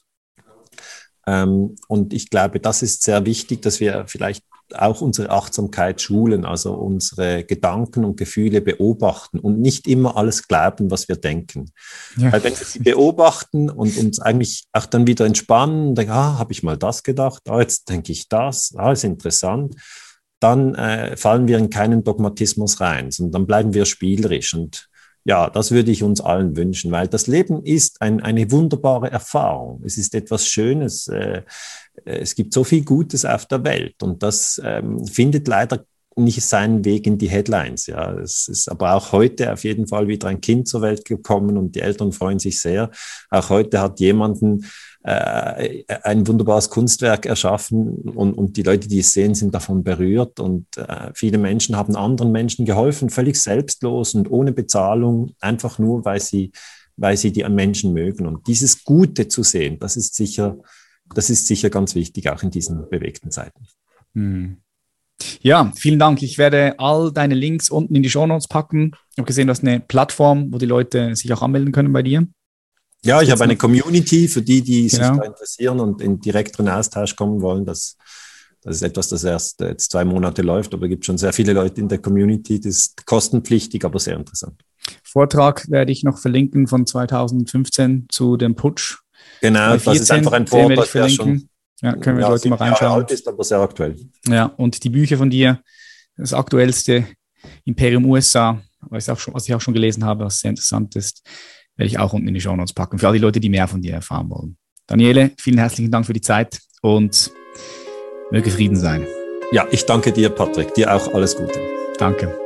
Ähm, und ich glaube, das ist sehr wichtig, dass wir vielleicht auch unsere Achtsamkeit schulen, also unsere Gedanken und Gefühle beobachten und nicht immer alles glauben, was wir denken. Ja. Weil wenn wir sie beobachten und uns eigentlich auch dann wieder entspannen, denken, ah, habe ich mal das gedacht, ah, jetzt denke ich das, ah, ist interessant, dann äh, fallen wir in keinen Dogmatismus rein, sondern dann bleiben wir spielerisch. Und ja, das würde ich uns allen wünschen, weil das Leben ist ein, eine wunderbare Erfahrung. Es ist etwas Schönes. Äh, es gibt so viel Gutes auf der Welt und das ähm, findet leider nicht seinen Weg in die Headlines. Ja, es ist aber auch heute auf jeden Fall wieder ein Kind zur Welt gekommen und die Eltern freuen sich sehr. Auch heute hat jemanden äh, ein wunderbares Kunstwerk erschaffen und, und die Leute, die es sehen, sind davon berührt und äh, viele Menschen haben anderen Menschen geholfen, völlig selbstlos und ohne Bezahlung, einfach nur, weil sie, weil sie die Menschen mögen. Und dieses Gute zu sehen, das ist sicher, das ist sicher ganz wichtig, auch in diesen bewegten Zeiten. Hm. Ja, vielen Dank. Ich werde all deine Links unten in die Show Notes packen. Ich habe gesehen, du hast eine Plattform, wo die Leute sich auch anmelden können bei dir. Ja, ich habe eine Community für die, die genau. sich da interessieren und in direkteren Austausch kommen wollen. Das, das ist etwas, das erst jetzt zwei Monate läuft, aber es gibt schon sehr viele Leute in der Community. Das ist kostenpflichtig, aber sehr interessant. Vortrag werde ich noch verlinken von 2015 zu dem Putsch. Genau, 14, das ist einfach ein Vortrag, der schon ja, können wir ja, Leute mal reinschauen. alt ist, aber sehr aktuell. Ja, und die Bücher von dir, das aktuellste Imperium USA, was ich auch schon, was ich auch schon gelesen habe, was sehr interessant ist, werde ich auch unten in die Show Notes packen, für alle Leute, die mehr von dir erfahren wollen. Daniele, vielen herzlichen Dank für die Zeit und möge Frieden sein. Ja, ich danke dir, Patrick. Dir auch alles Gute. Danke.